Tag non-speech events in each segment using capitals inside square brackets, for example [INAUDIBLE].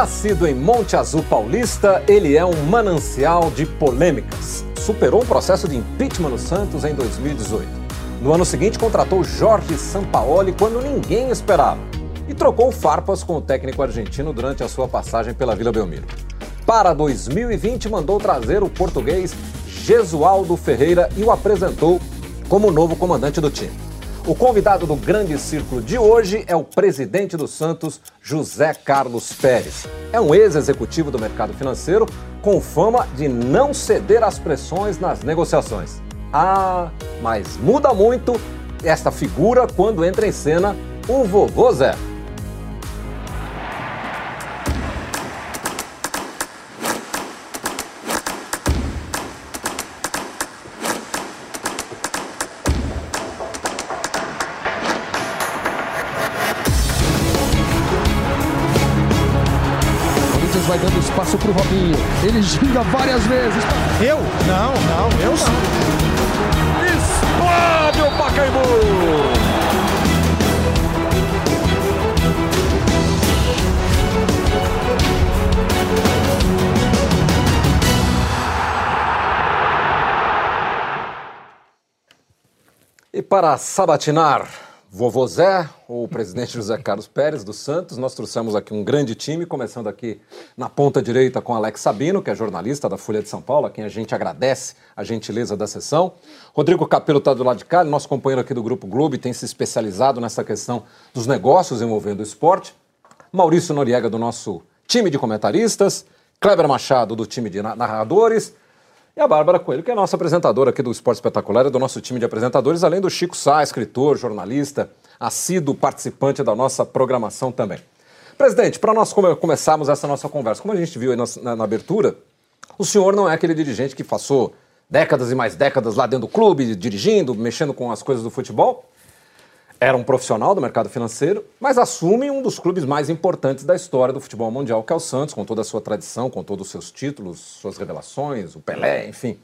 Nascido em Monte Azul Paulista, ele é um manancial de polêmicas. Superou um processo de impeachment no Santos em 2018. No ano seguinte, contratou Jorge Sampaoli quando ninguém esperava. E trocou farpas com o técnico argentino durante a sua passagem pela Vila Belmiro. Para 2020, mandou trazer o português Gesualdo Ferreira e o apresentou como novo comandante do time. O convidado do Grande Círculo de hoje é o presidente do Santos, José Carlos Pérez. É um ex-executivo do mercado financeiro com fama de não ceder às pressões nas negociações. Ah, mas muda muito esta figura quando entra em cena o vovô Zé. Ele ginga várias vezes. Eu? Não, não, eu não. Explode o Pacaembu! E para sabatinar Vovô Zé, o presidente José Carlos Pérez dos Santos, nós trouxemos aqui um grande time, começando aqui na ponta direita com Alex Sabino, que é jornalista da Folha de São Paulo, a quem a gente agradece a gentileza da sessão. Rodrigo Capelo está do lado de cá, nosso companheiro aqui do Grupo Globo, tem se especializado nessa questão dos negócios envolvendo o esporte. Maurício Noriega, do nosso time de comentaristas. Kleber Machado, do time de narradores. E a Bárbara Coelho, que é a nossa apresentadora aqui do Esporte Espetacular, é do nosso time de apresentadores, além do Chico Sá, escritor, jornalista, assíduo participante da nossa programação também. Presidente, para nós come começarmos essa nossa conversa, como a gente viu na, na, na, abertura, o senhor não é aquele dirigente que passou décadas e mais décadas lá dentro do clube, dirigindo, mexendo com as coisas do futebol era um profissional do mercado financeiro, mas assume um dos clubes mais importantes da história do futebol mundial, que é o Santos, com toda a sua tradição, com todos os seus títulos, suas revelações, o Pelé, enfim.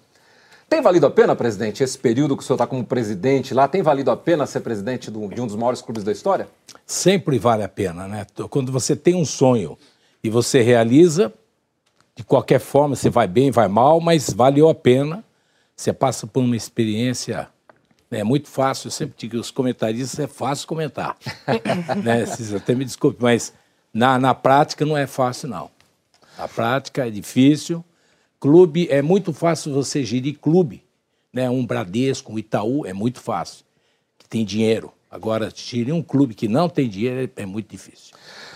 Tem valido a pena, presidente, esse período que o senhor está como presidente lá, tem valido a pena ser presidente de um dos maiores clubes da história? Sempre vale a pena, né? Quando você tem um sonho e você realiza, de qualquer forma, você vai bem, vai mal, mas valeu a pena. Você passa por uma experiência é muito fácil, eu sempre digo que os comentaristas é fácil comentar. [LAUGHS] né? Vocês até me desculpe, mas na, na prática não é fácil, não. Na prática é difícil. Clube, é muito fácil você gerir clube. Né? Um Bradesco, um Itaú, é muito fácil. Que tem dinheiro. Agora, gerir um clube que não tem dinheiro é, é muito difícil.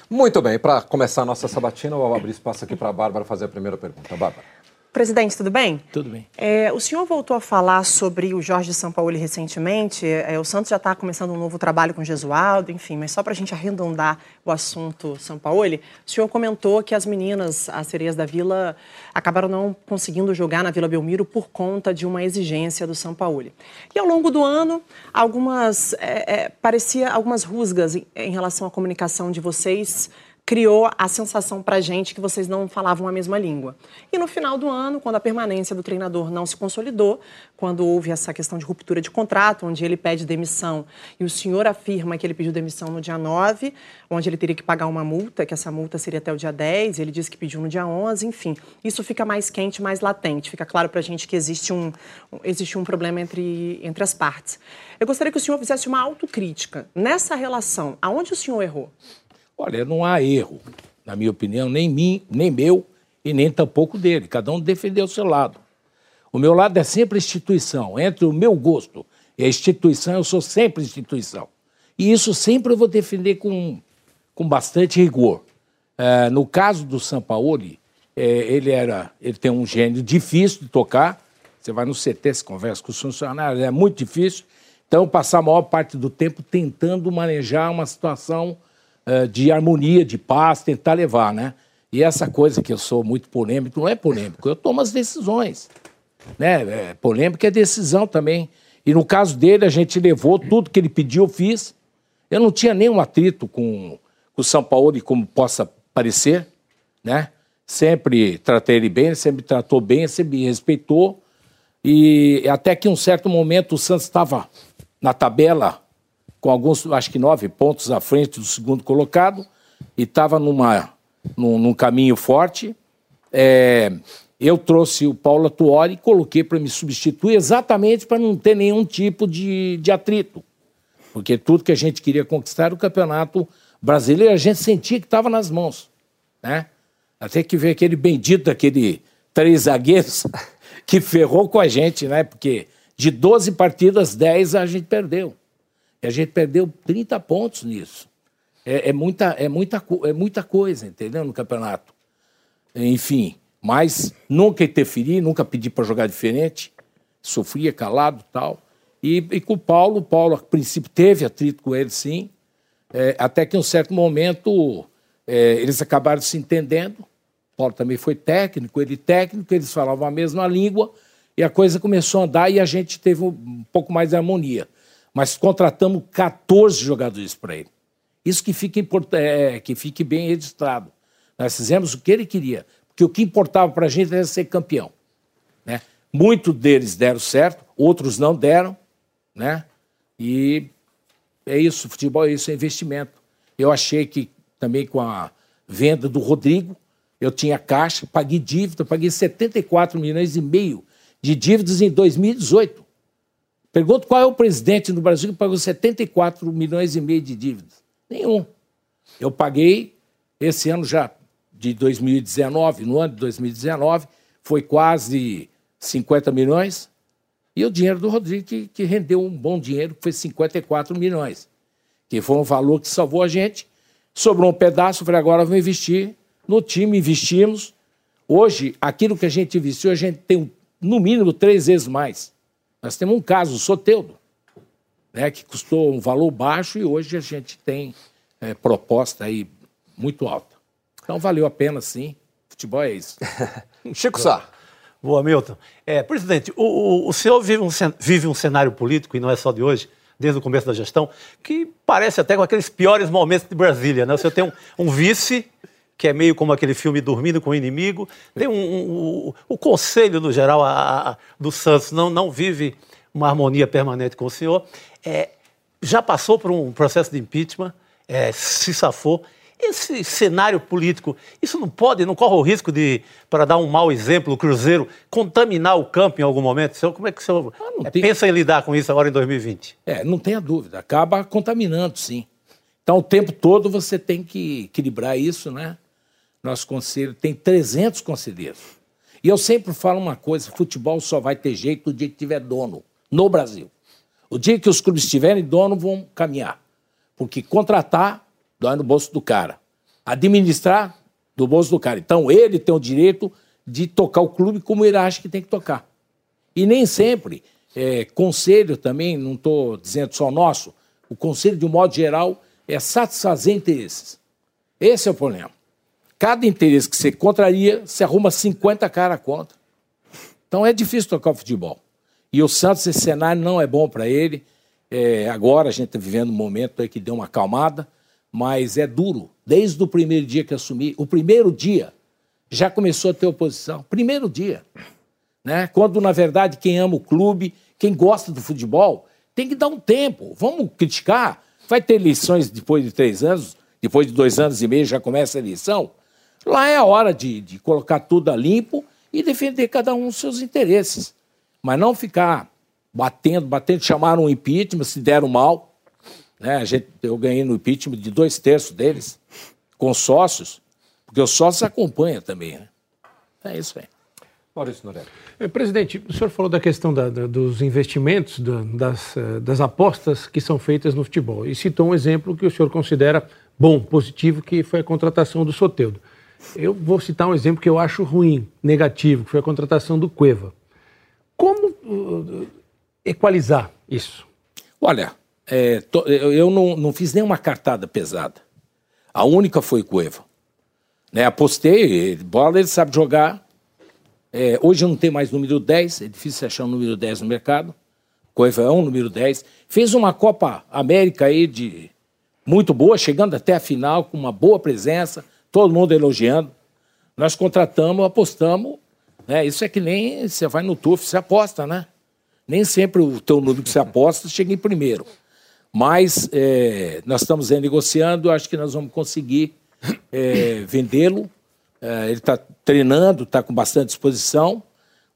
Muito bem, para começar a nossa sabatina, eu vou abrir espaço aqui para a Bárbara fazer a primeira pergunta. Bárbara. Presidente, tudo bem? Tudo bem. É, o senhor voltou a falar sobre o Jorge Sampaoli recentemente. É, o Santos já está começando um novo trabalho com o Gesualdo, enfim, mas só para a gente arredondar o assunto Sampaoli, o senhor comentou que as meninas, as sereias da Vila, acabaram não conseguindo jogar na Vila Belmiro por conta de uma exigência do Sampaoli. E ao longo do ano, algumas, é, é parecia algumas rusgas em, em relação à comunicação de vocês criou a sensação para gente que vocês não falavam a mesma língua. E no final do ano, quando a permanência do treinador não se consolidou, quando houve essa questão de ruptura de contrato, onde ele pede demissão e o senhor afirma que ele pediu demissão no dia 9, onde ele teria que pagar uma multa, que essa multa seria até o dia 10, ele disse que pediu no dia 11, enfim. Isso fica mais quente, mais latente. Fica claro para a gente que existe um, existe um problema entre, entre as partes. Eu gostaria que o senhor fizesse uma autocrítica. Nessa relação, aonde o senhor errou? Olha, não há erro, na minha opinião, nem mim, nem meu e nem tampouco dele. Cada um defendeu o seu lado. O meu lado é sempre instituição. Entre o meu gosto e a instituição, eu sou sempre instituição. E isso sempre eu vou defender com, com bastante rigor. É, no caso do Sampaoli, é, ele era, ele tem um gênio difícil de tocar. Você vai no CT, se conversa com os funcionários, é muito difícil. Então, passar a maior parte do tempo tentando manejar uma situação eh, de harmonia, de paz, tentar levar, né? E essa coisa que eu sou muito polêmico, não é polêmico, eu tomo as decisões. Né? É, polêmica é decisão também. E no caso dele, a gente levou tudo que ele pediu, eu fiz. Eu não tinha nenhum atrito com, com o São Paulo, como possa parecer, né? Sempre tratei ele bem, sempre me tratou bem, sempre me respeitou. E até que um certo momento o Santos estava na tabela com alguns, acho que nove pontos à frente do segundo colocado, e estava numa num, num caminho forte. É, eu trouxe o Paulo Atuori e coloquei para me substituir exatamente para não ter nenhum tipo de, de atrito. Porque tudo que a gente queria conquistar era o campeonato brasileiro, a gente sentia que estava nas mãos. Né? Até que veio aquele bendito daquele três zagueiros [LAUGHS] que ferrou com a gente, né? Porque de 12 partidas, 10 a gente perdeu. E a gente perdeu 30 pontos nisso. É, é, muita, é, muita, é muita coisa, entendeu? No campeonato. Enfim, mas nunca interferi, nunca pedi para jogar diferente. Sofria calado tal. E, e com o Paulo, o Paulo, a princípio, teve atrito com ele, sim. É, até que em um certo momento é, eles acabaram se entendendo. O Paulo também foi técnico, ele técnico, eles falavam a mesma língua e a coisa começou a andar e a gente teve um pouco mais de harmonia. Mas contratamos 14 jogadores para ele. Isso que fique, é, que fique bem registrado. Nós fizemos o que ele queria, porque o que importava para a gente era ser campeão. Né? Muitos deles deram certo, outros não deram, né? E é isso, futebol é isso, é investimento. Eu achei que também com a venda do Rodrigo, eu tinha caixa, paguei dívida, paguei 74 milhões e meio de dívidas em 2018. Pergunto qual é o presidente no Brasil que pagou 74 milhões e meio de dívidas. Nenhum. Eu paguei esse ano já, de 2019, no ano de 2019, foi quase 50 milhões. E o dinheiro do Rodrigo, que, que rendeu um bom dinheiro, que foi 54 milhões, que foi um valor que salvou a gente. Sobrou um pedaço, falei, agora vou investir no time, investimos. Hoje, aquilo que a gente investiu, a gente tem no mínimo três vezes mais. Nós temos um caso, o Soteudo, né, que custou um valor baixo e hoje a gente tem é, proposta aí muito alta. Então valeu a pena, sim. Futebol é isso. [LAUGHS] Chico Sá. Boa, Milton. É, presidente, o, o, o senhor vive um, vive um cenário político, e não é só de hoje, desde o começo da gestão, que parece até com aqueles piores momentos de Brasília. Né? O senhor tem um, um vice que é meio como aquele filme Dormindo com o Inimigo. Tem um, um, um o conselho, no geral, a, a, do Santos não, não vive uma harmonia permanente com o senhor. É, já passou por um processo de impeachment, é, se safou. Esse cenário político, isso não pode, não corre o risco de, para dar um mau exemplo, o Cruzeiro contaminar o campo em algum momento? Senhor, como é que o senhor ah, tem... pensa em lidar com isso agora em 2020? É, não tenha dúvida, acaba contaminando, sim. Então, o tempo todo você tem que equilibrar isso, né? Nosso conselho tem 300 conselheiros. E eu sempre falo uma coisa: futebol só vai ter jeito no dia que tiver dono no Brasil. O dia que os clubes tiverem dono, vão caminhar. Porque contratar dói no bolso do cara. Administrar do bolso do cara. Então, ele tem o direito de tocar o clube como ele acha que tem que tocar. E nem sempre, é, conselho também, não estou dizendo só nosso, o conselho, de um modo geral, é satisfazer interesses. Esse é o problema. Cada interesse que você contraria, você arruma 50 cara contra. Então é difícil tocar o futebol. E o Santos, esse cenário não é bom para ele. É, agora a gente está vivendo um momento aí que deu uma acalmada, mas é duro. Desde o primeiro dia que assumi, o primeiro dia já começou a ter oposição. Primeiro dia. Né? Quando, na verdade, quem ama o clube, quem gosta do futebol, tem que dar um tempo. Vamos criticar. Vai ter eleições depois de três anos, depois de dois anos e meio já começa a eleição. Lá é a hora de, de colocar tudo a limpo e defender cada um os seus interesses. Mas não ficar batendo, batendo, chamaram um impeachment, se deram mal. Né? A gente, eu ganhei no impeachment de dois terços deles, com sócios, porque os sócios acompanham também. Né? É isso aí. Maurício Norelli. É, presidente, o senhor falou da questão da, da, dos investimentos, da, das, eh, das apostas que são feitas no futebol e citou um exemplo que o senhor considera bom, positivo, que foi a contratação do Soteudo. Eu vou citar um exemplo que eu acho ruim, negativo, que foi a contratação do Cueva. Como uh, equalizar isso? Olha, é, to, eu não, não, fiz nenhuma cartada pesada. A única foi Cueva. Né, apostei, bola ele sabe jogar. É, hoje não tem mais número 10, é difícil achar um número 10 no mercado. Cueva é um número 10. Fez uma Copa América aí de muito boa, chegando até a final, com uma boa presença todo mundo elogiando. Nós contratamos, apostamos. Né? Isso é que nem você vai no TUF, você aposta, né? Nem sempre o teu número que você aposta chega em primeiro. Mas é, nós estamos aí negociando, acho que nós vamos conseguir é, vendê-lo. É, ele está treinando, está com bastante disposição,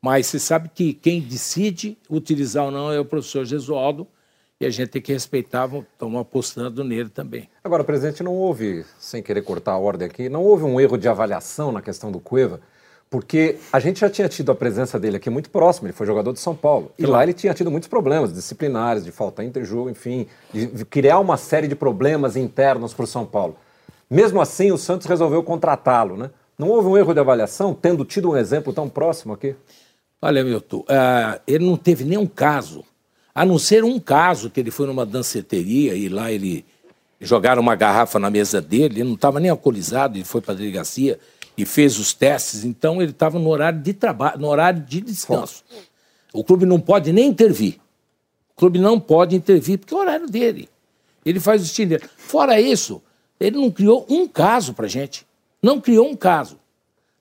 mas você sabe que quem decide utilizar ou não é o professor Gesualdo e a gente tem que respeitar, estamos apostando nele também. Agora, presidente, não houve, sem querer cortar a ordem aqui, não houve um erro de avaliação na questão do Cueva? Porque a gente já tinha tido a presença dele aqui muito próximo, ele foi jogador de São Paulo. E lá ele tinha tido muitos problemas disciplinares, de falta interjogo, enfim, de criar uma série de problemas internos para o São Paulo. Mesmo assim, o Santos resolveu contratá-lo, né? Não houve um erro de avaliação, tendo tido um exemplo tão próximo aqui? Olha, Milton, uh, ele não teve nenhum caso, a não ser um caso que ele foi numa danceteria e lá ele jogaram uma garrafa na mesa dele, ele não estava nem alcoolizado, ele foi para a delegacia e fez os testes, então ele estava no horário de trabalho, no horário de descanso. O clube não pode nem intervir. O clube não pode intervir porque é o horário dele. Ele faz o destino dele. Fora isso, ele não criou um caso para gente. Não criou um caso.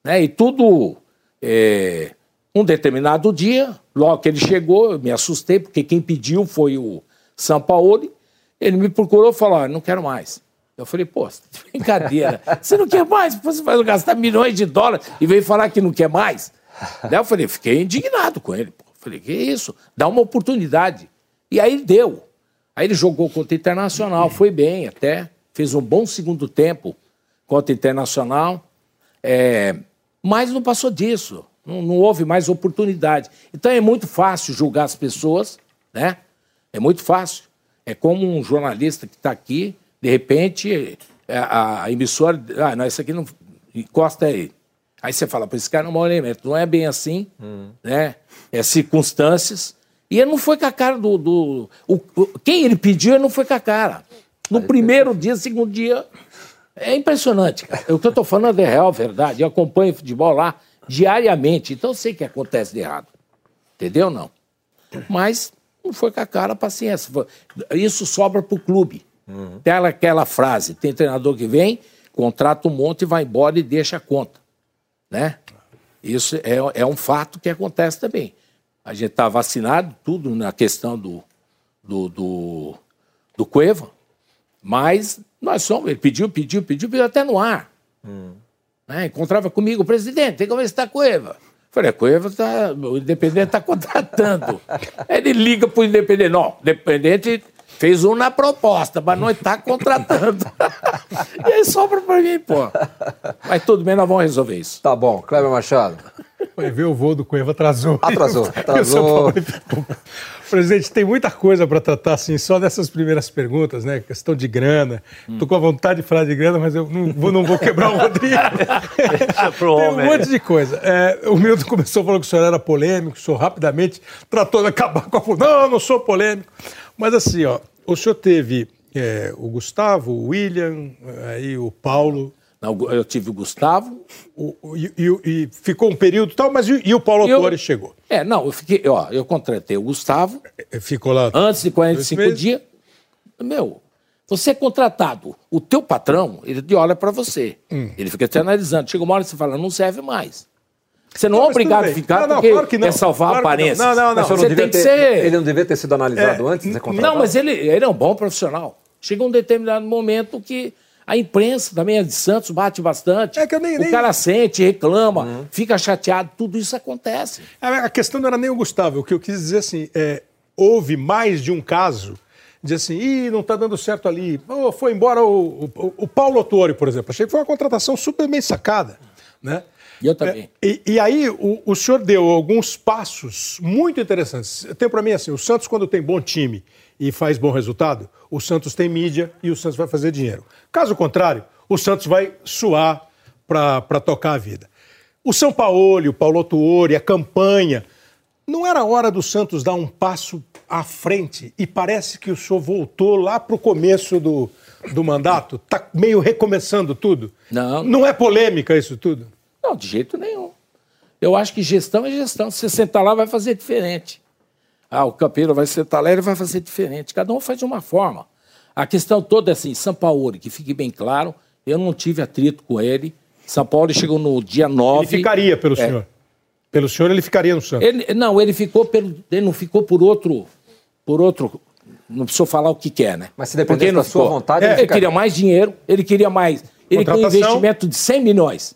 Né? E tudo. É, um determinado dia, logo que ele chegou, eu me assustei, porque quem pediu foi o São Paulo. Ele me procurou e falou: ah, não quero mais. Eu falei, pô, [LAUGHS] brincadeira. Você não quer mais? Você vai gastar milhões de dólares e veio falar que não quer mais? Daí eu falei, fiquei indignado com ele. Pô. Falei, que isso? Dá uma oportunidade. E aí deu. Aí ele jogou contra o Internacional, foi bem até, fez um bom segundo tempo contra o Internacional, é, mas não passou disso. Não, não houve mais oportunidade. Então é muito fácil julgar as pessoas, né? É muito fácil. É como um jornalista que está aqui de repente, é, a, a emissora. Ah, não, isso aqui não. Encosta aí. Aí você fala, para esse cara não é um mau elemento. Não é bem assim, hum. né? É circunstâncias. E ele não foi com a cara do. do o, quem ele pediu, ele não foi com a cara. No aí primeiro dia, segundo dia. É impressionante, cara. O que eu estou falando é real, verdade. Eu acompanho futebol lá diariamente, então eu sei que acontece de errado. Entendeu? Não. Mas não foi com a cara, paciência. Isso sobra para o clube. Uhum. Tem aquela frase: tem treinador que vem, contrata um monte, vai embora e deixa a conta. Né? Isso é, é um fato que acontece também. A gente está vacinado, tudo na questão do, do, do, do Cueva, mas nós somos. Ele pediu, pediu, pediu, pediu até no ar. Hum. Né? Encontrava comigo, presidente, tem que ver se está Cueva. Falei, a Cueva tá, o Independente está contratando. [LAUGHS] Ele liga para o Independente. Não, o Independente Fez um na proposta, mas não está contratando. [LAUGHS] e aí sobra para mim, pô. Mas tudo bem, nós vamos resolver isso. Tá bom. Kleber Machado. Vai ver o voo do Cueva atrasou. Atrasou, [LAUGHS] atrasou. Presidente, tem muita coisa para tratar, assim, só dessas primeiras perguntas, né? Questão de grana. Estou com a vontade de falar de grana, mas eu não vou, não vou quebrar o Rodrigo. [LAUGHS] tem um monte de coisa. É, o Milton começou falando que o senhor era polêmico, o senhor rapidamente tratou de acabar com a... Não, não sou polêmico. Mas assim, ó, o senhor teve é, o Gustavo, o William, aí o Paulo. Eu tive o Gustavo. O, o, e, e, ficou um período tal, mas e, e o Paulo Torres chegou? É, não, eu fiquei, ó, eu contratei o Gustavo. É, ficou lá. Antes de 45 dias. Meu, você é contratado. O teu patrão, ele olha para você. Hum. Ele fica te analisando. Chega uma hora que você fala, não serve mais. Você não, não é obrigado a ficar não, não, porque claro que não. é salvar claro a aparência. Não, não, não. Você tem que ter, ser... Ele não devia ter sido analisado é, antes de ser contratado? Não, mas ele, ele é um bom profissional. Chega um determinado momento que a imprensa também é de Santos bate bastante. É que eu nem, o cara sente, reclama, uhum. fica chateado, tudo isso acontece. A questão não era nem o Gustavo, o que eu quis dizer assim, é, houve mais de um caso de assim, ih, não está dando certo ali, oh, foi embora o, o, o Paulo Autori, por exemplo. Achei que foi uma contratação super bem sacada, né? E eu também. É, e, e, aí o, o senhor deu alguns passos muito interessantes. Tem para mim assim, o Santos quando tem bom time e faz bom resultado, o Santos tem mídia e o Santos vai fazer dinheiro. Caso contrário, o Santos vai suar para tocar a vida. O São Paulo, o Paulo Tuori, a campanha, não era hora do Santos dar um passo à frente e parece que o senhor voltou lá para o começo do, do mandato? Está meio recomeçando tudo? Não. Não é polêmica isso tudo? Não, de jeito nenhum. Eu acho que gestão é gestão. Se você sentar lá, vai fazer diferente. Ah, o campeiro vai sentar lá, ele vai fazer diferente. Cada um faz de uma forma. A questão toda é assim, São Paulo, que fique bem claro, eu não tive atrito com ele. São Paulo chegou no dia 9. Ele ficaria pelo é, senhor? Pelo senhor, ele ficaria no Santos? Ele, não, ele ficou pelo, ele não ficou por outro, por outro. Não preciso falar o que quer, né? Mas se dependesse da sua vontade, ele, ele queria mais dinheiro, ele queria mais Ele queria um investimento de 100 milhões.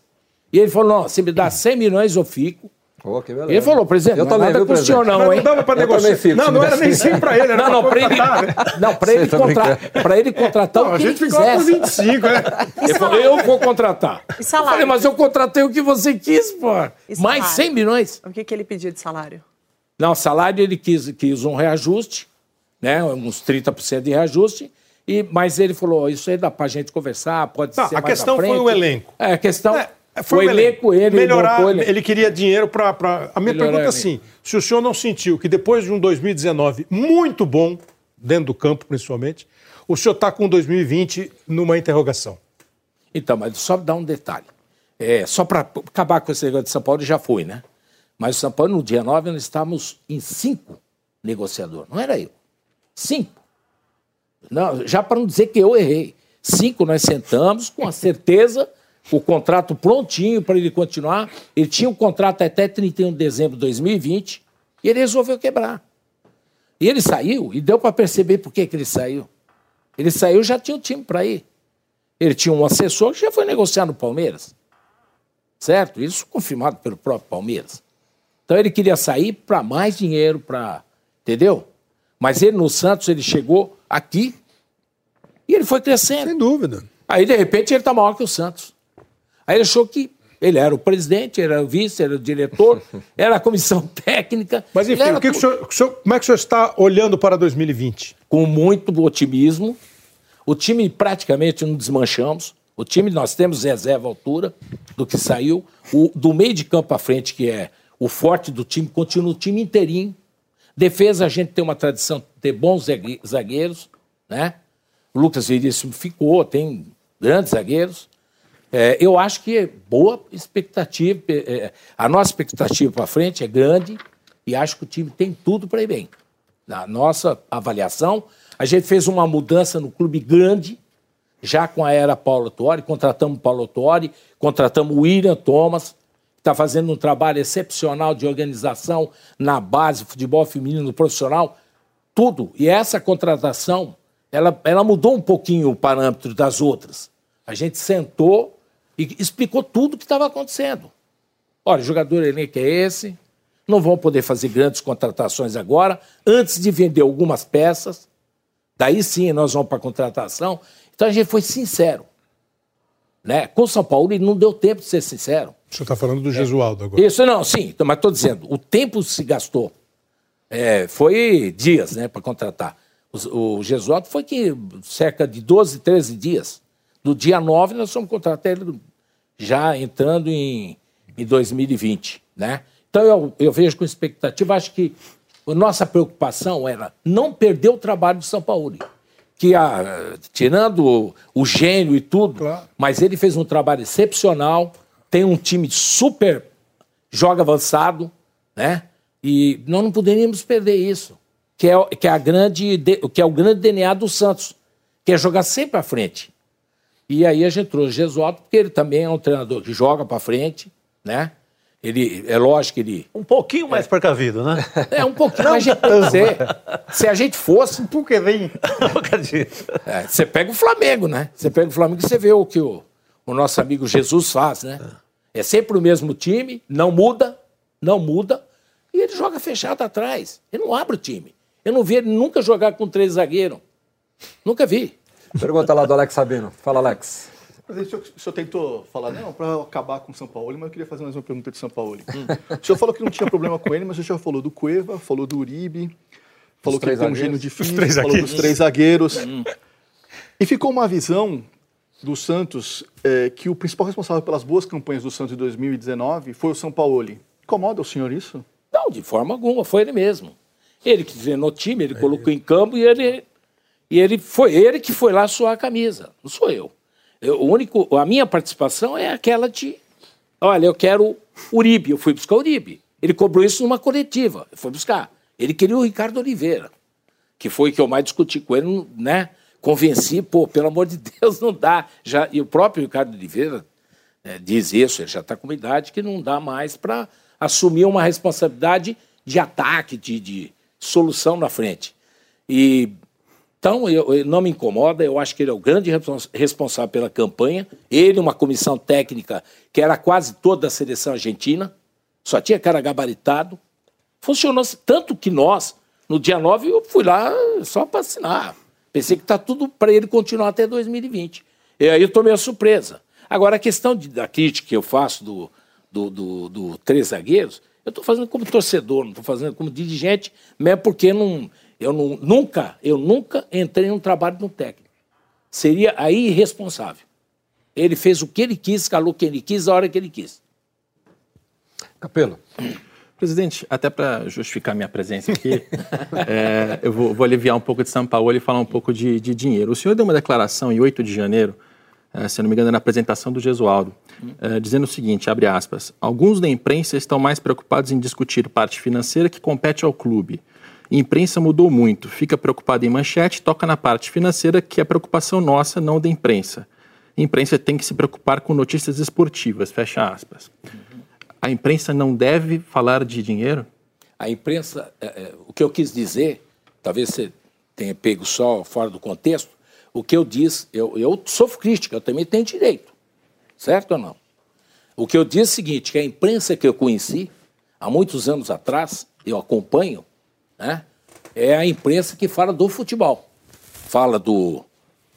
E ele falou: não, você me dá 100 milhões, eu fico. Pô, que beleza. Ele falou, presidente, Eu não é também, nada com o senhor não, hein? não dava pra Eu negociar. fico, não, se não era nem desse- 100 pra ele, era [LAUGHS] Não, não, pra para ele, contratar, né? [LAUGHS] não, pra ele, tá contra, pra ele contratar Não, o a que gente ele ficou com quisesse. 25, né? [LAUGHS] Ele falou, eu vou contratar. E salário? Eu falei, mas eu contratei o que você quis, pô. Mais salário? 100 milhões. O que, que ele pedia de salário? Não, salário ele quis, quis um reajuste, né? Uns 30% de reajuste. E, mas ele falou, isso aí dá pra gente conversar, pode Tá, ser a mais questão foi o elenco. É, a questão É, foi o elenco, ele melhorar. Ele... ele. queria dinheiro para. Pra... A minha Melhorar pergunta é assim: se o senhor não sentiu que depois de um 2019 muito bom, dentro do campo principalmente, o senhor está com 2020 numa interrogação. Então, mas só dar um detalhe. É, só para acabar com esse negócio de São Paulo, já foi, né? Mas o São Paulo, no dia 9, nós estávamos em cinco negociadores. Não era eu. Cinco. Não, já para não dizer que eu errei. Cinco nós sentamos com a certeza, o contrato prontinho para ele continuar. Ele tinha um contrato até 31 de dezembro de 2020 e ele resolveu quebrar. E ele saiu, e deu para perceber por que, que ele saiu. Ele saiu já tinha um time para ir. Ele tinha um assessor que já foi negociar no Palmeiras. Certo? Isso confirmado pelo próprio Palmeiras. Então ele queria sair para mais dinheiro, para. Entendeu? Mas ele no Santos, ele chegou aqui e ele foi crescendo. Sem dúvida. Aí, de repente, ele está maior que o Santos. Aí ele achou que ele era o presidente, ele era o vice, era o diretor, [LAUGHS] era a comissão [LAUGHS] técnica. Mas enfim, era o que que o senhor- o senhor- como é que o senhor está olhando para 2020? com muito otimismo. O time praticamente não desmanchamos. O time nós temos reserva à altura do que saiu. O, do meio de campo à frente, que é o forte do time, continua o time inteirinho. Defesa, a gente tem uma tradição de ter bons zague- zagueiros, né? O Lucas Veríssimo ficou, tem grandes zagueiros. É, eu acho que é boa expectativa. é, é, a nossa expectativa para frente é grande e acho que o time tem tudo para ir bem. Na nossa avaliação, a gente fez uma mudança no clube grande, já com a era Paulo Tuori, contratamos Paulo Tuori, contratamos o William Thomas, que está fazendo um trabalho excepcional de organização na base, futebol feminino profissional, tudo. E essa contratação, ela, ela mudou um pouquinho o parâmetro das outras. A gente sentou e explicou tudo o que estava acontecendo. Olha, o jogador elenco é esse, não vão poder fazer grandes contratações agora, antes de vender algumas peças, daí sim nós vamos para a contratação. Então a gente foi sincero. Né? Com o São Paulo, ele não deu tempo de ser sincero. O senhor está falando do Gesualdo agora. Isso, não, sim, então, mas estou dizendo, o tempo se gastou. É, foi dias né, para contratar. O, o Gesualdo foi que cerca de 12, 13 dias. No dia 9, nós fomos contratar ele já entrando em, em 2020. Né? Então eu, eu vejo com expectativa, acho que a nossa preocupação era não perder o trabalho de São Paulo. Que a, tirando o, o gênio e tudo, Claro. mas ele fez um trabalho excepcional, tem um time super joga avançado, né? E nós não poderíamos perder isso, que é, que é, a grande, de- que é o grande DNA do Santos, que é jogar sempre à frente. E aí a gente trouxe Gesualdo, porque ele também é um treinador que joga para frente, né? Ele, é lógico que ele Um pouquinho mais precavido, né? é um pouquinho, tem que ser. Se a gente fosse, Porque vem. [LAUGHS] é, você pega o Flamengo, né? Você pega o Flamengo e você vê o que o, o nosso amigo Jesus faz, né? É sempre o mesmo time, não muda, não muda, e ele joga fechado atrás. Ele não abre o time. Eu não vi ele nunca jogar com três zagueiros. Nunca vi. Pergunta lá do Alex Sabino. Fala, Alex. Presidente, o senhor, o senhor tentou falar, não, para acabar com o São Paulo, mas eu queria fazer mais uma pergunta de São Paulo. O senhor falou que não tinha problema com ele, mas o senhor falou do Cueva, falou do Uribe, falou Os que ele tem um gênio difícil, falou zagueiros. dos três zagueiros. E ficou uma visão do Santos eh, que o principal responsável pelas boas campanhas do Santos em 2019 foi o São Paulo. Incomoda o senhor isso? Não, de forma alguma, foi ele mesmo. Ele que treinou o time, ele colocou em campo e ele, e ele foi ele que foi lá suar a camisa, não sou eu. Eu- o único, a minha participação é aquela de, olha, eu quero Uribe, eu fui buscar Uribe. Ele cobrou isso numa coletiva, fui buscar. Ele queria o Ricardo Oliveira, que foi que eu mais discuti com ele, né? Convenci, pô, pelo amor de Deus, não dá. Já, e o próprio Ricardo Oliveira é, diz isso, ele já está com uma idade que não dá mais para assumir uma responsabilidade de ataque, de, de solução na frente. E Então, eu, eu- não me incomoda, eu acho que ele é o grande respons- responsável pela campanha. Ele, uma comissão técnica que era quase toda da seleção argentina, só tinha cara gabaritado. Funcionou tanto que nós, no dia 9, eu fui lá só para assinar. Pensei que está tudo para ele continuar até 2020. E aí eu tomei a surpresa. Agora, a questão de- da crítica que eu faço do, do, do- do três zagueiros, eu estou fazendo como torcedor, não estou fazendo como dirigente, mesmo porque não, eu não, nunca, eu nunca entrei num trabalho de um técnico. Seria aí irresponsável. Ele fez o que ele quis, escalou quem ele quis, a hora que ele quis. Capelo. Presidente, até para justificar minha presença aqui, [LAUGHS] é, eu vou, vou aliviar um pouco de São Paulo e falar um pouco de, de dinheiro. O senhor deu uma declaração em 8 de janeiro, é, se não me engano, na apresentação do Gesualdo, é, dizendo o seguinte, abre aspas, alguns da imprensa estão mais preocupados em discutir parte financeira que compete ao clube. A imprensa mudou muito, fica preocupada em manchete, toca na parte financeira, que é preocupação nossa, não da imprensa. A imprensa tem que se preocupar com notícias esportivas, fecha aspas. A imprensa não deve falar de dinheiro? A imprensa, é, é, o que eu quis dizer, talvez você tenha pego só fora do contexto, o que eu disse, eu, eu sofro crítica, eu também tenho direito, certo ou não? O que eu disse é o seguinte, que a imprensa que eu conheci, há muitos anos atrás, eu acompanho, né, é a imprensa que fala do futebol. Fala do,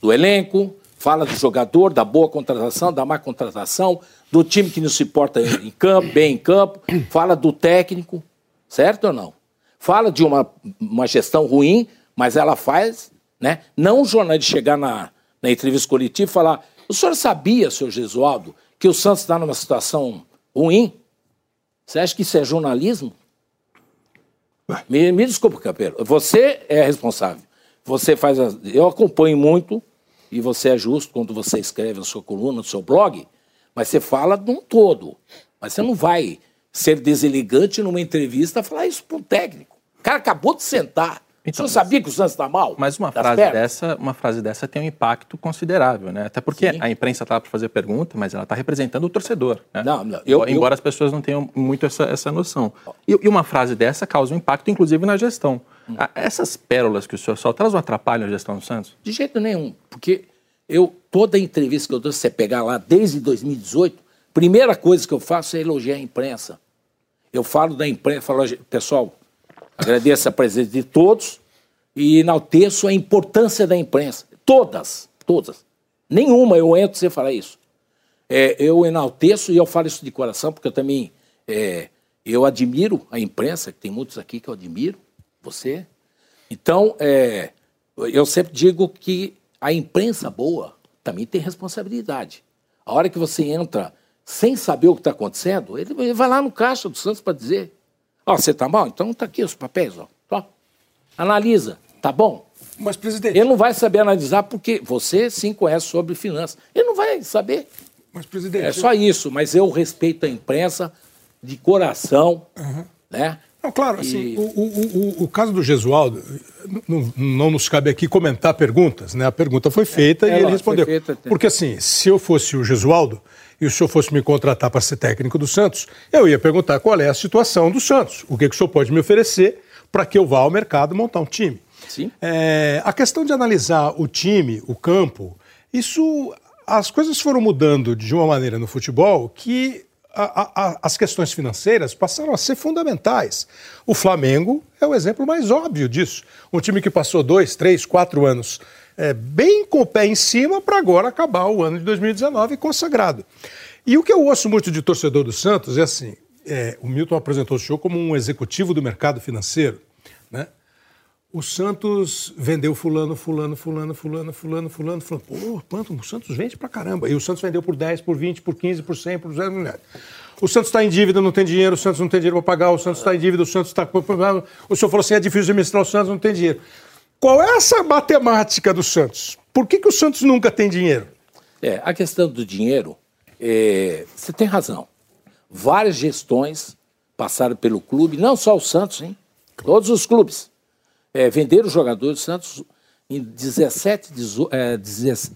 do elenco, fala do jogador, da boa contratação, da má contratação, do time que não se porta em campo, bem em campo, fala do técnico, certo ou não? Fala de uma, uma gestão ruim, mas ela faz, né? Não o jornalista chegar na, na entrevista coletiva e falar: o senhor sabia, senhor Gesualdo, que o Santos está numa situação ruim? Você acha que isso é jornalismo? Me, me desculpa, Capelo. Você é responsável. Você faz. eu acompanho muito e você é justo quando você escreve a sua coluna, no seu blog, mas você fala de um todo. Mas você não vai ser deselegante numa entrevista falar isso para um técnico. O cara acabou de sentar. Então, senhor sabia que o Santos está mal? Mas uma frase, pernas? dessa, uma frase dessa tem um impacto considerável, né? Até porque Sim. a imprensa está para fazer pergunta, mas ela está representando o torcedor. Né? Não, não, eu- Embora eu- as pessoas não tenham muito essa, essa noção. E, e uma frase dessa causa um impacto, inclusive, na gestão. Hum. Essas pérolas que o senhor solta, elas não atrapalham a gestão do Santos? De jeito nenhum, porque eu toda entrevista que eu dou, se você pegar lá desde 2018, primeira coisa que eu faço é elogiar a imprensa. Eu falo da imprensa, falo, pessoal, agradeço a presença de todos e enalteço a importância da imprensa. Todas, todas. Nenhuma eu entro sem falar isso. É, eu enalteço e eu falo isso de coração, porque eu também é, eu admiro a imprensa, que tem muitos aqui que eu admiro, você. Então, é, eu sempre digo que a imprensa boa também tem responsabilidade. A hora que você entra sem saber o que está acontecendo, ele vai lá no caixa do Santos para dizer: Ó, você está mal? Então tá aqui os papéis, ó. Ó. Analisa, tá bom? Mas, presidente, Ele não vai saber analisar porque você sim conhece sobre finanças. Ele não vai saber. mas, presidente É só isso, mas eu respeito a imprensa de coração, né? Não, claro, assim, E- o, o, o, o caso do Gesualdo, não, não nos cabe aqui comentar perguntas, né? A pergunta foi feita É, e ele lógico, foi respondeu. feita, Porque assim, se eu fosse o Gesualdo e o senhor fosse me contratar para ser técnico do Santos, eu ia perguntar qual é a situação do Santos, o que, que o senhor pode me oferecer para que eu vá ao mercado montar um time. Sim. É, a questão de analisar o time, o campo, isso. As coisas foram mudando de uma maneira no futebol que a- a- as questões financeiras passaram a ser fundamentais. O Flamengo é o exemplo mais óbvio disso. Um time que passou dois, três, quatro anos é, bem com o pé em cima para agora acabar o ano de 2019 consagrado. E o que eu ouço muito de torcedor do Santos é assim: é, o Milton apresentou o senhor como um executivo do mercado financeiro, né? O Santos vendeu fulano, fulano, fulano, fulano, fulano, fulano, fulano. Pô, quanto? O Santos vende pra caramba. E o Santos vendeu por 10, por 20, por 15, por 100, por 0. O Santos está em dívida, não tem dinheiro, o Santos não tem dinheiro para pagar, o Santos está em dívida, o Santos está... O senhor falou assim, é difícil administrar o Santos, não tem dinheiro. Qual é essa matemática do Santos? Por que, que o Santos nunca tem dinheiro? É, a questão do dinheiro, é, você tem razão. Várias gestões passaram pelo clube, não só o Santos, hein? Todos os clubes. É, venderam os jogadores do Santos em 17, 18, é, 16,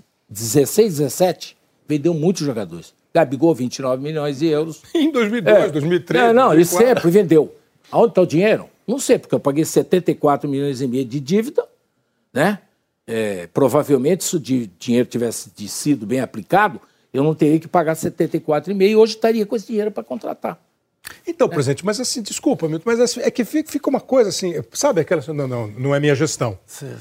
17, vendeu muitos jogadores. Gabigol, 29 milhões de euros. [LAUGHS] Em 2002, É. 2003, É, não, ele 2004. sempre vendeu. Aonde está o dinheiro? Não sei, porque eu paguei 74 milhões e meio de dívida, né? é, provavelmente, se o di- dinheiro tivesse sido bem aplicado, eu não teria que pagar 74,5 e hoje estaria com esse dinheiro para contratar. Então, presidente, mas assim, desculpa, Milton, mas assim, é que fica, uma coisa assim, sabe aquela. Não, não, não é minha gestão.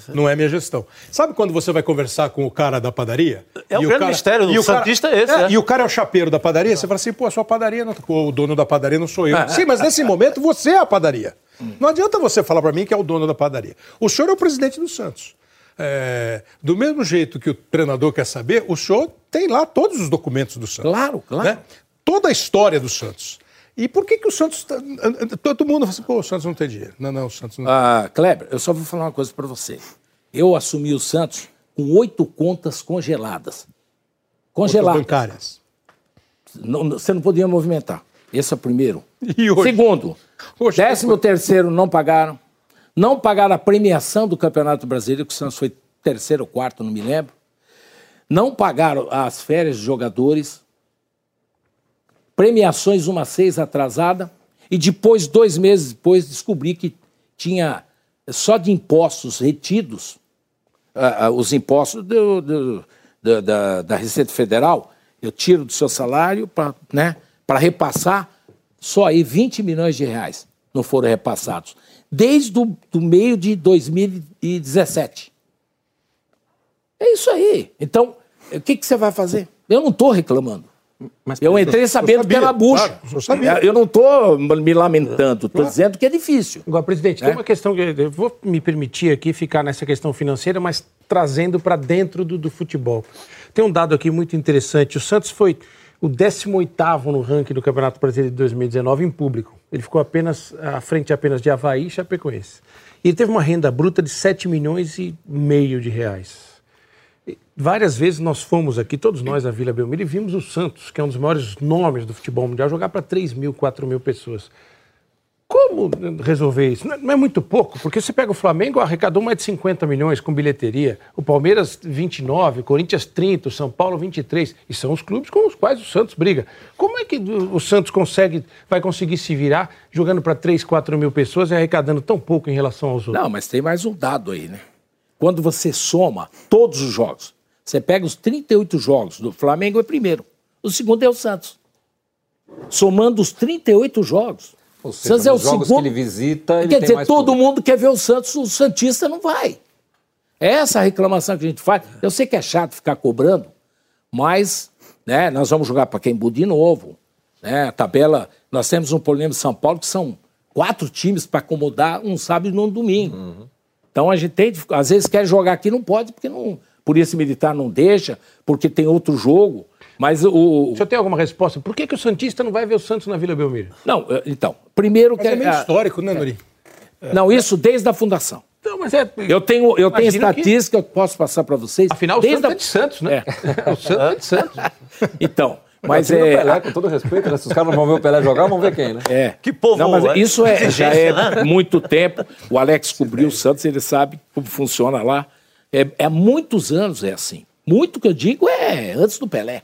Não é minha gestão. Sabe quando você vai conversar com o cara da padaria? É o E grande cara- mistério do o cara- Santista é esse, é. E o cara é o chapeiro da padaria, você fala assim, pô, a sua padaria não. Pô, o dono da padaria não sou eu. É. [LAUGHS] Sim, mas nesse momento você é a padaria. Não adianta você falar para mim que é o dono da padaria. O senhor é o presidente do Santos. É, do mesmo jeito que o treinador quer saber, o senhor tem lá todos os documentos do Santos. Claro, claro. né? Toda a história do Santos. E por que, que o Santos. tá- Todo mundo fala assim, pô, o Santos não tem dinheiro. Não, não, o Santos não Ah, Kleber, eu só vou falar uma coisa para você. Eu assumi o Santos com oito contas congeladas. Congeladas. bancárias. Não- não- você não podia movimentar. Esse é o primeiro. [LAUGHS] E hoje? Segundo, Hoje, décimo terceiro não pagaram. Não pagaram a premiação do Campeonato Brasileiro, que o Santos foi terceiro ou quarto, não me lembro. Não pagaram as férias de jogadores. Premiações uma seis atrasada. E depois, dois meses depois, descobri que tinha só de impostos retidos, ah, ah, os impostos do- do- da- da, da Receita Federal, eu tiro do seu salário para né, repassar, só aí 20 milhões de reais não foram repassados. Desde o do meio de 2017. É isso aí. Então, o que, que você vai fazer? Eu não estou reclamando. Mas, Eu entrei sabendo sabia, era bucha. claro. Eu não estou me lamentando, estou dizendo que é difícil. Agora, presidente, É? tem uma questão que eu vou me permitir aqui ficar nessa questão financeira, mas trazendo para dentro do, do futebol. Tem um dado aqui muito interessante. O Santos foi o 18º no ranking do Campeonato Brasileiro de 2019 em público. Ele ficou apenas à frente apenas de Havaí e Chapecoense. E ele teve uma renda bruta de 7 milhões e meio de reais. Várias vezes nós fomos aqui, todos nós da Vila Belmiro, e vimos o Santos, que é um dos maiores nomes do futebol mundial, jogar para 3 mil, 4 mil pessoas. Como resolver isso? Não é- não é muito pouco, porque você pega o Flamengo, arrecadou mais de 50 milhões com bilheteria, o Palmeiras 29, o Corinthians 30, o São Paulo 23, e são os clubes com os quais o Santos briga. Como é que o Santos consegue, vai conseguir se virar jogando para 3, 4 mil pessoas e arrecadando tão pouco em relação aos outros? Não, mas tem mais um dado aí, né? Quando você soma todos os jogos, você pega os 38 jogos do Flamengo é primeiro. O segundo é o Santos. Somando os 38 jogos. Ou seja, Santos é o jogos segundo. que ele visita, ele Quer dizer, todo público. mundo quer ver o Santos, o Santista não vai. É essa a reclamação que a gente faz. Eu sei que é chato ficar cobrando, mas né, nós vamos jogar para Quembu de novo. Né, a tabela, nós temos um problema em São Paulo que são quatro times para acomodar um sábado e um domingo. Então a gente tem, às vezes quer jogar aqui, não pode, porque não, Polícia Militar não deixa, porque tem outro jogo. Mas o. O senhor tem alguma resposta? Por que, que o Santista não vai ver o Santos na Vila Belmiro? Não, eh, então, primeiro que. Mas é meio ah, histórico, né, Nori? Não, isso desde a fundação. Não, mas é. Eu tenho, eu tenho que- estatística que eu posso passar para vocês. Afinal, o desde Santos a- é de Santos, né? [LAUGHS] O Santos é de Santos. Então, mas é... Pelé, com todo respeito, né? se os caras não vão ver o Pelé jogar, vão ver quem, né? É. Que povo Não, mas é? isso é, já é Exigência, muito tempo. O Alex cobriu o Santos, ele sabe como funciona lá. É, é há muitos anos é assim. Muito que eu digo é antes do Pelé.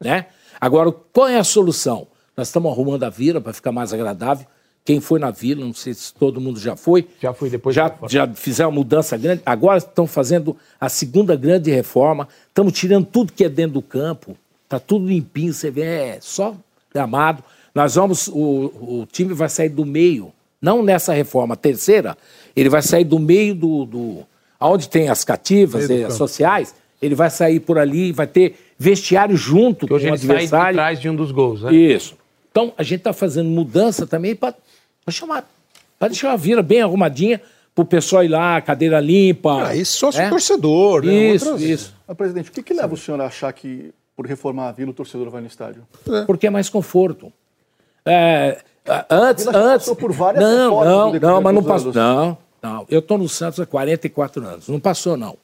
Né? Agora, qual é a solução? Nós estamos arrumando a vila para ficar mais agradável. Quem foi na vila, não sei se todo mundo já foi. Já fui, depois Já, foi já fizeram uma mudança grande. Agora estão fazendo a segunda grande reforma. Estamos tirando tudo que é dentro do campo. Está tudo limpinho, você vê, é só gramado. Nós vamos, o, o time vai sair do meio, não nessa reforma, terceira, ele vai sair do meio do. do onde tem as cativas e as sociais, ele vai sair por ali, vai ter vestiário junto Que hoje com o ele sai de adversário. trás de um dos gols, né? Isso. Então, a gente está fazendo mudança também para chamar, para deixar a vila bem arrumadinha, para o pessoal ir lá, cadeira limpa. Ah, isso sócio É? torcedor, né? Isso, Outras- isso. Mas, presidente, o que, que leva o senhor a achar que, por reformar a vila, o torcedor vai no estádio? Porque é mais conforto. É, antes, antes. passou por várias não, não, não, mas não passou. Não, não. Eu estou no Santos há 44 anos. Não passou, não.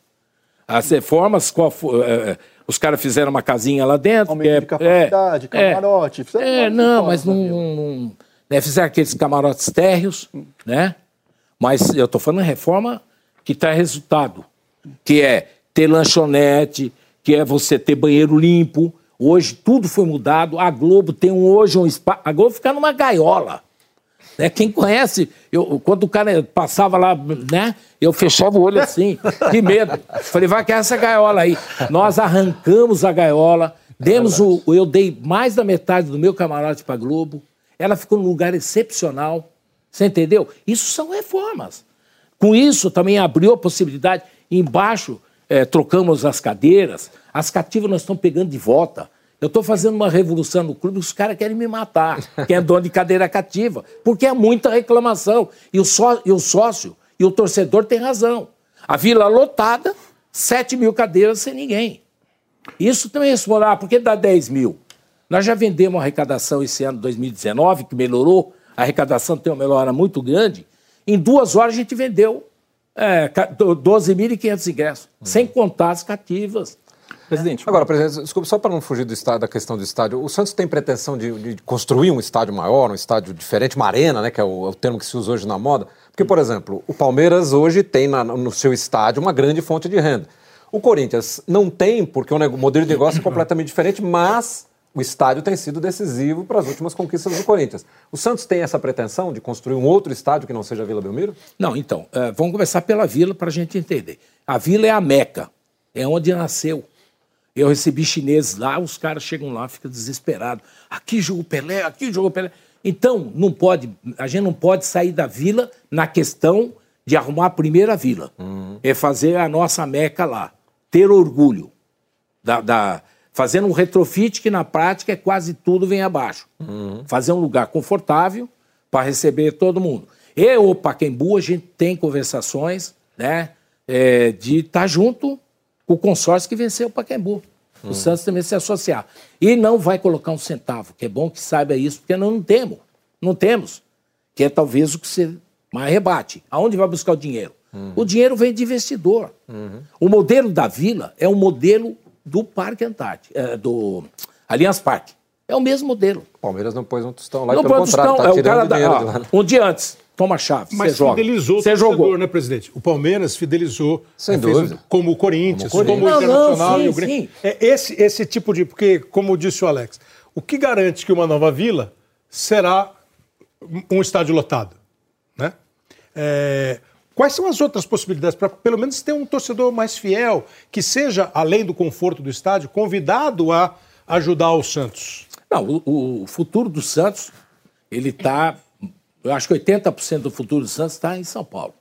As reformas, qual é, é, os caras fizeram uma casinha lá dentro. Aumento que é- de capacidade, é, camarote, fizeram É, não, reformas mas não. não- né, fizeram aqueles camarotes térreos, né? Mas eu estou falando reforma que traz resultado. Que é ter lanchonete, que é você ter banheiro limpo. Hoje tudo foi mudado. A Globo tem um- hoje um espaço. A Globo fica numa gaiola. Né? Quem conhece, eu, quando o cara passava lá, né? Eu fechava o olho assim, [LAUGHS] de medo. Falei, vai que é essa gaiola aí. Nós arrancamos a gaiola, demos o. Eu dei mais da metade do meu camarote para Globo. Ela ficou num lugar excepcional. Você entendeu? Isso são reformas. Com isso, também abriu a possibilidade. Embaixo, eh, trocamos as cadeiras. As cativas nós estamos pegando de volta. Eu estou fazendo uma revolução no clube, os caras querem me matar, [LAUGHS] quem é dono de cadeira cativa, porque é muita reclamação. E o, só, e o sócio e o torcedor têm razão. A vila lotada, 7 mil cadeiras sem ninguém. Isso também é explorar, porque dá 10 mil. Nós já vendemos a arrecadação esse ano 2019, que melhorou, a arrecadação tem uma melhora muito grande. Em duas horas a gente vendeu é, 12.500 ingressos, sem contar as cativas. Presidente. Agora, presidente, desculpe, só para não fugir do estádio, da questão do estádio, o Santos tem pretensão de, de, construir um estádio maior, um estádio diferente, uma arena, né, que é o, é o, termo que se usa hoje na moda? Porque, por exemplo, o Palmeiras hoje tem na, no seu estádio uma grande fonte de renda. O Corinthians não tem, porque o modelo de negócio é completamente diferente, mas o estádio tem sido decisivo para as últimas conquistas do Corinthians. O Santos tem essa pretensão de construir um outro estádio que não seja a Vila Belmiro? Não, então, uh, vamos começar pela Vila para a gente entender. A Vila é a Meca, é onde nasceu eu recebi chineses lá, os caras chegam lá, ficam desesperados. Aqui jogou Pelé, aqui jogou Pelé. Então, não pode, a gente não pode sair da vila na questão de arrumar a primeira vila. Uhum. É fazer a nossa meca lá. Ter orgulho. Da, da, fazendo um retrofit que na prática é quase tudo vem abaixo. Uhum. Fazer um lugar confortável para receber todo mundo. E o Paquembu, a gente tem conversações né, é, de estar tá junto o consórcio que venceu o Pacaembu. Hum. O Santos também se associar. E não vai colocar um centavo, que é bom que saiba isso, porque nós não temos. Não temos. Que é talvez o que você mais rebate. Aonde vai buscar o dinheiro? Uhum. O dinheiro vem de investidor. Uhum. O modelo da vila é o modelo do Parque Antártico, é, do Allianz Parque. É o mesmo modelo. O Palmeiras não pôs um tostão lá não e pelo contrário, tá é o cara da, ó, Um dia antes, toma a chave. Mas joga. fidelizou você o torcedor, jogou. né, presidente? O Palmeiras fidelizou. Sem é, dúvida. Como o Corinthians, como, como o Internacional não, sim, e o Grêmio. É esse, esse tipo de. Porque, como disse o Alex, o que garante que uma nova vila será um estádio lotado? Né? É, quais são as outras possibilidades para, pelo menos, ter um torcedor mais fiel, que seja, além do conforto do estádio, convidado a ajudar o Santos? Não, o, o futuro do Santos, ele está eu acho que 80% do futuro do Santos está em São Paulo.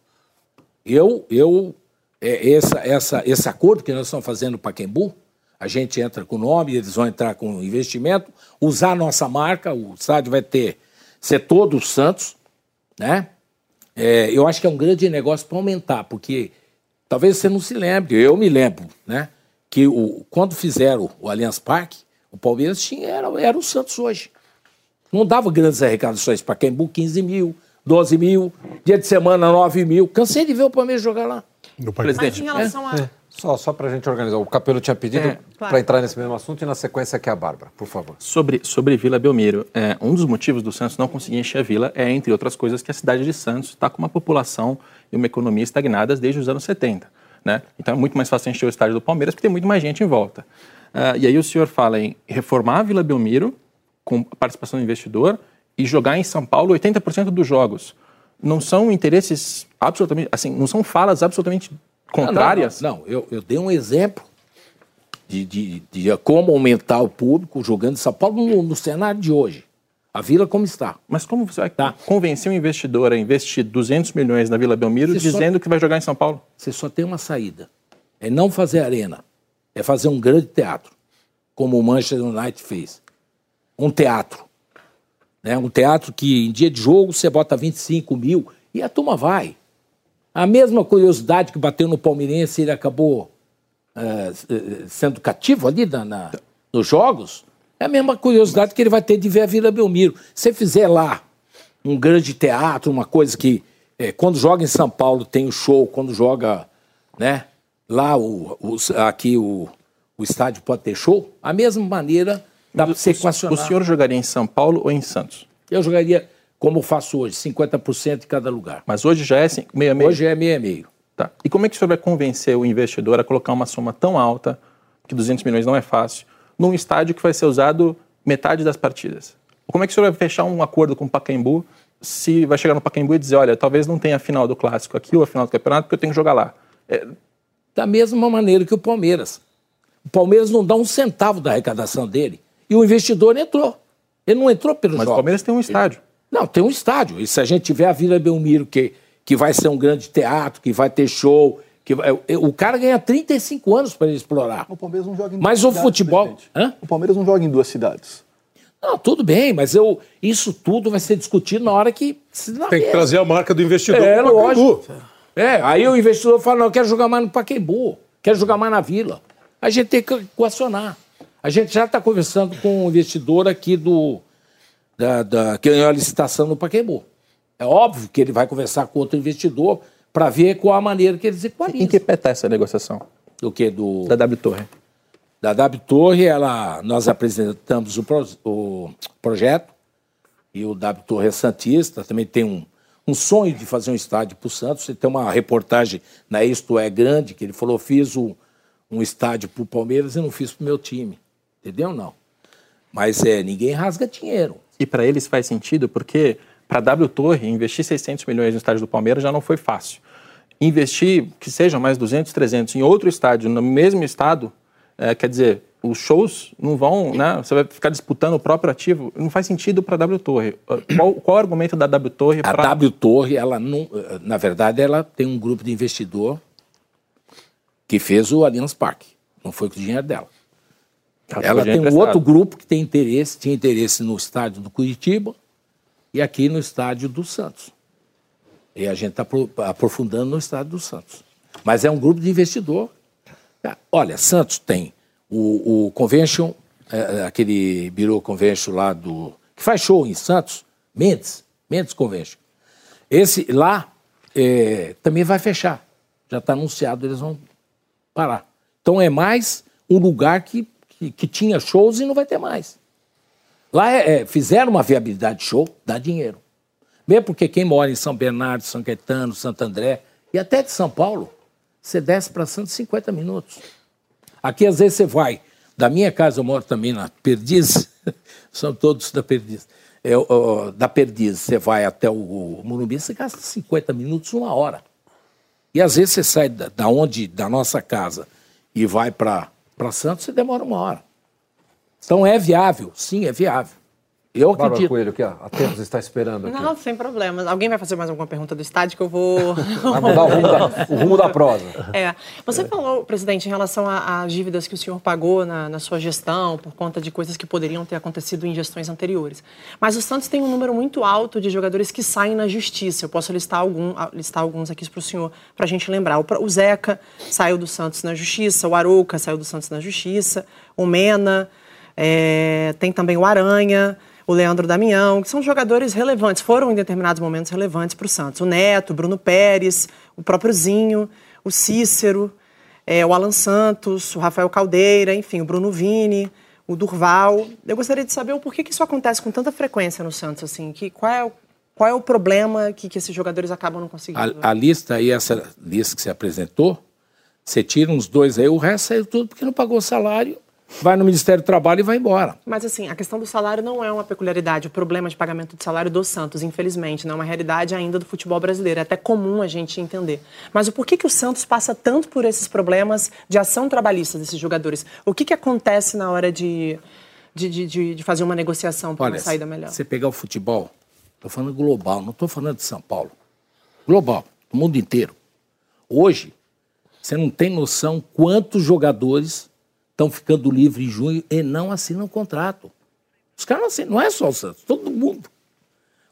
Eu, eu é, essa, essa, esse acordo que nós estamos fazendo no Paquembu, a gente entra com o nome, eles vão entrar com investimento, usar a nossa marca, o estádio vai ter ser todo o Santos, né? É, eu acho que é um grande negócio para aumentar, porque talvez você não se lembre, eu me lembro, né? Que o, quando fizeram o Allianz Parque, o Palmeiras tinha, era, era o Santos hoje. Não dava grandes arrecadações para Caimbu, 15 mil, 12 mil, dia de semana 9 mil. Cansei de ver o Palmeiras jogar lá. No Presidente. Mas em relação é? a... Só, só para a gente organizar. O Capelo tinha pedido é, claro. para entrar nesse mesmo assunto e na sequência aqui a Bárbara, por favor. Sobre, sobre Vila Belmiro, é, um dos motivos do Santos não conseguir encher a vila é, entre outras coisas, que a cidade de Santos está com uma população e uma economia estagnadas desde os anos 70. Né? Então é muito mais fácil encher o estádio do Palmeiras porque tem muito mais gente em volta. Uh, e aí o senhor fala em reformar a Vila Belmiro com participação do investidor e jogar em São Paulo 80% dos jogos. Não são interesses absolutamente, assim, não são falas absolutamente contrárias? Não, não, não. Eu, eu dei um exemplo de, de, de, como aumentar o público jogando em São Paulo no, no, cenário de hoje. A vila como está. Mas como você vai tá. convencer um investidor a investir 200 milhões na Vila Belmiro você dizendo só, que vai jogar em São Paulo? Você só tem uma saída. É não fazer arena. É fazer um grande teatro, como o Manchester United fez um teatro. Né? Um teatro que em dia de jogo você bota 25 mil e a turma vai. A mesma curiosidade que bateu no Palmeirense, ele acabou é, sendo cativo ali na, na, nos jogos, é a mesma curiosidade que ele vai ter de ver a Vila Belmiro. Se fizer lá um grande teatro, uma coisa que é, quando joga em São Paulo tem o show, quando joga né, lá o, o aqui o, o estádio pode ter show, a mesma maneira Dá para você equacionar. O senhor jogaria em São Paulo ou em Santos? Eu jogaria como faço hoje, 50% em cada lugar. Mas hoje já é meio a meio? Hoje é meio a meio. Tá. E como é que o senhor vai convencer o investidor a colocar uma soma tão alta, que 200 milhões não é fácil, num estádio que vai ser usado metade das partidas? Como é que o senhor vai fechar um acordo com o Pacaembu se vai chegar no Pacaembu e dizer, olha, talvez não tenha a final do clássico aqui ou a final do campeonato, porque eu tenho que jogar lá. É, da mesma maneira que o Palmeiras. O Palmeiras não dá um centavo da arrecadação dele. E o investidor entrou. Ele não entrou pelo mas jogos. o Palmeiras tem um estádio. Não, tem um estádio. E se a gente tiver a Vila Belmiro, que, que vai ser um grande teatro, que vai ter show, que vai- o cara ganha 35 anos para ele explorar. O Palmeiras não joga em Mas duas o cidades, futebol. O Palmeiras não joga em duas cidades. Não, tudo bem, mas eu, isso tudo vai ser discutido na hora que. na Tem que mesa. trazer a marca do investidor É, pro Pacaembu. É, aí o investidor fala, não, eu quero jogar mais no Pacaembu, quero jogar mais na Vila. A gente tem que equacionar. A gente já está conversando com um investidor aqui do, da, da, que ganhou a licitação no Pacaembu. É óbvio que ele vai conversar com outro investidor para ver qual a maneira que eles equalizam. Está essa negociação? Do que? Do, Da W Torre. da W Torre, ela, nós apresentamos o, pro- o projeto e o W Torre é Santista, também tem um, um sonho de fazer um estádio para o Santos. Tem uma reportagem na Isto É Grande, que ele falou, fiz um, um estádio para o Palmeiras e não fiz para o meu time. Entendeu? Não. Mas é, ninguém rasga dinheiro. E para eles faz sentido porque para a W Torre investir 600 milhões no estádio do Palmeiras já não foi fácil. Investir que sejam mais 200, 300 em outro estádio no mesmo estado, é, quer dizer, os shows não vão, né? Você vai ficar disputando o próprio ativo, não faz sentido para a W Torre. Qual, qual o argumento da W Torre A para W Torre, ela não, na verdade, ela tem um grupo de investidor que fez o Allianz Parque. Não foi com o dinheiro dela. Ela tem um outro grupo que tem interesse, tinha interesse no estádio do Curitiba e aqui no estádio do Santos. E a gente está aprofundando no estádio do Santos. Mas é um grupo de investidor. Ah, Olha, Santos tem o, o Convention, é, aquele Bureau Convention lá do. que faz show em Santos, Mendes, Mendes Convention. Esse lá é, também vai fechar. Já está anunciado, eles vão parar. Então é mais um lugar que, que, que tinha shows e não vai ter mais. Lá é, é, fizeram uma viabilidade de show, dá dinheiro. Mesmo porque quem mora em São Bernardo, São Caetano, Santo André e até de São Paulo, você desce para Santos 50 minutos. Aqui, às vezes, você vai. Da minha casa, eu moro também na Perdiz, [LAUGHS] são todos da Perdiz. É, ó, da Perdiz, você vai até o, o Morumbi, você gasta 50 minutos, uma hora. E às vezes você sai da, da onde, da nossa casa, e vai para Santos, você demora uma hora. Então é viável, sim, é viável. Eu Bárbara acredito. Coelho, aqui, ó, a Tempos está esperando aqui. Não, sem problemas. Alguém vai fazer mais alguma pergunta do estádio que eu vou. Vai mudar o rumo da, o rumo da prosa. É. Você falou, presidente, em relação às dívidas que o senhor pagou na, na sua gestão por conta de coisas que poderiam ter acontecido em gestões anteriores. Mas o Santos tem um número muito alto de jogadores que saem na justiça. Eu posso listar, algum, listar alguns aqui para o senhor, para a gente lembrar. O, o Zeca saiu do Santos na justiça, o Arouca saiu do Santos na justiça, o Mena, é, tem também o Aranha. O Leandro Damião, que são jogadores relevantes, foram em determinados momentos relevantes para o Santos. O Neto, Bruno Pérez, o próprio Zinho, o Cícero, é, o Alan Santos, o Rafael Caldeira, enfim, o Bruno Vini, o Durval. Eu gostaria de saber o porquê que isso acontece com tanta frequência no Santos, assim, que qual é o, qual é o problema que, que esses jogadores acabam não conseguindo? A, a lista aí, essa lista que você apresentou, você tira uns dois aí, o resto saiu tudo porque não pagou salário, vai no Ministério do Trabalho e vai embora. Mas assim, a questão do salário não é uma peculiaridade, o problema de pagamento de salário do Santos, infelizmente, não é uma realidade ainda do futebol brasileiro, é até comum a gente entender. Mas o porquê que o Santos passa tanto por esses problemas de ação trabalhista desses jogadores? O que, que acontece na hora de, de, de- de, fazer uma negociação para uma saída melhor? você pegar o futebol, estou falando global, não estou falando de São Paulo. Global, o mundo inteiro. Hoje, você não tem noção quantos jogadores estão ficando livres em junho e não assinam contrato. Os caras não assinam, não é só o Santos, todo mundo.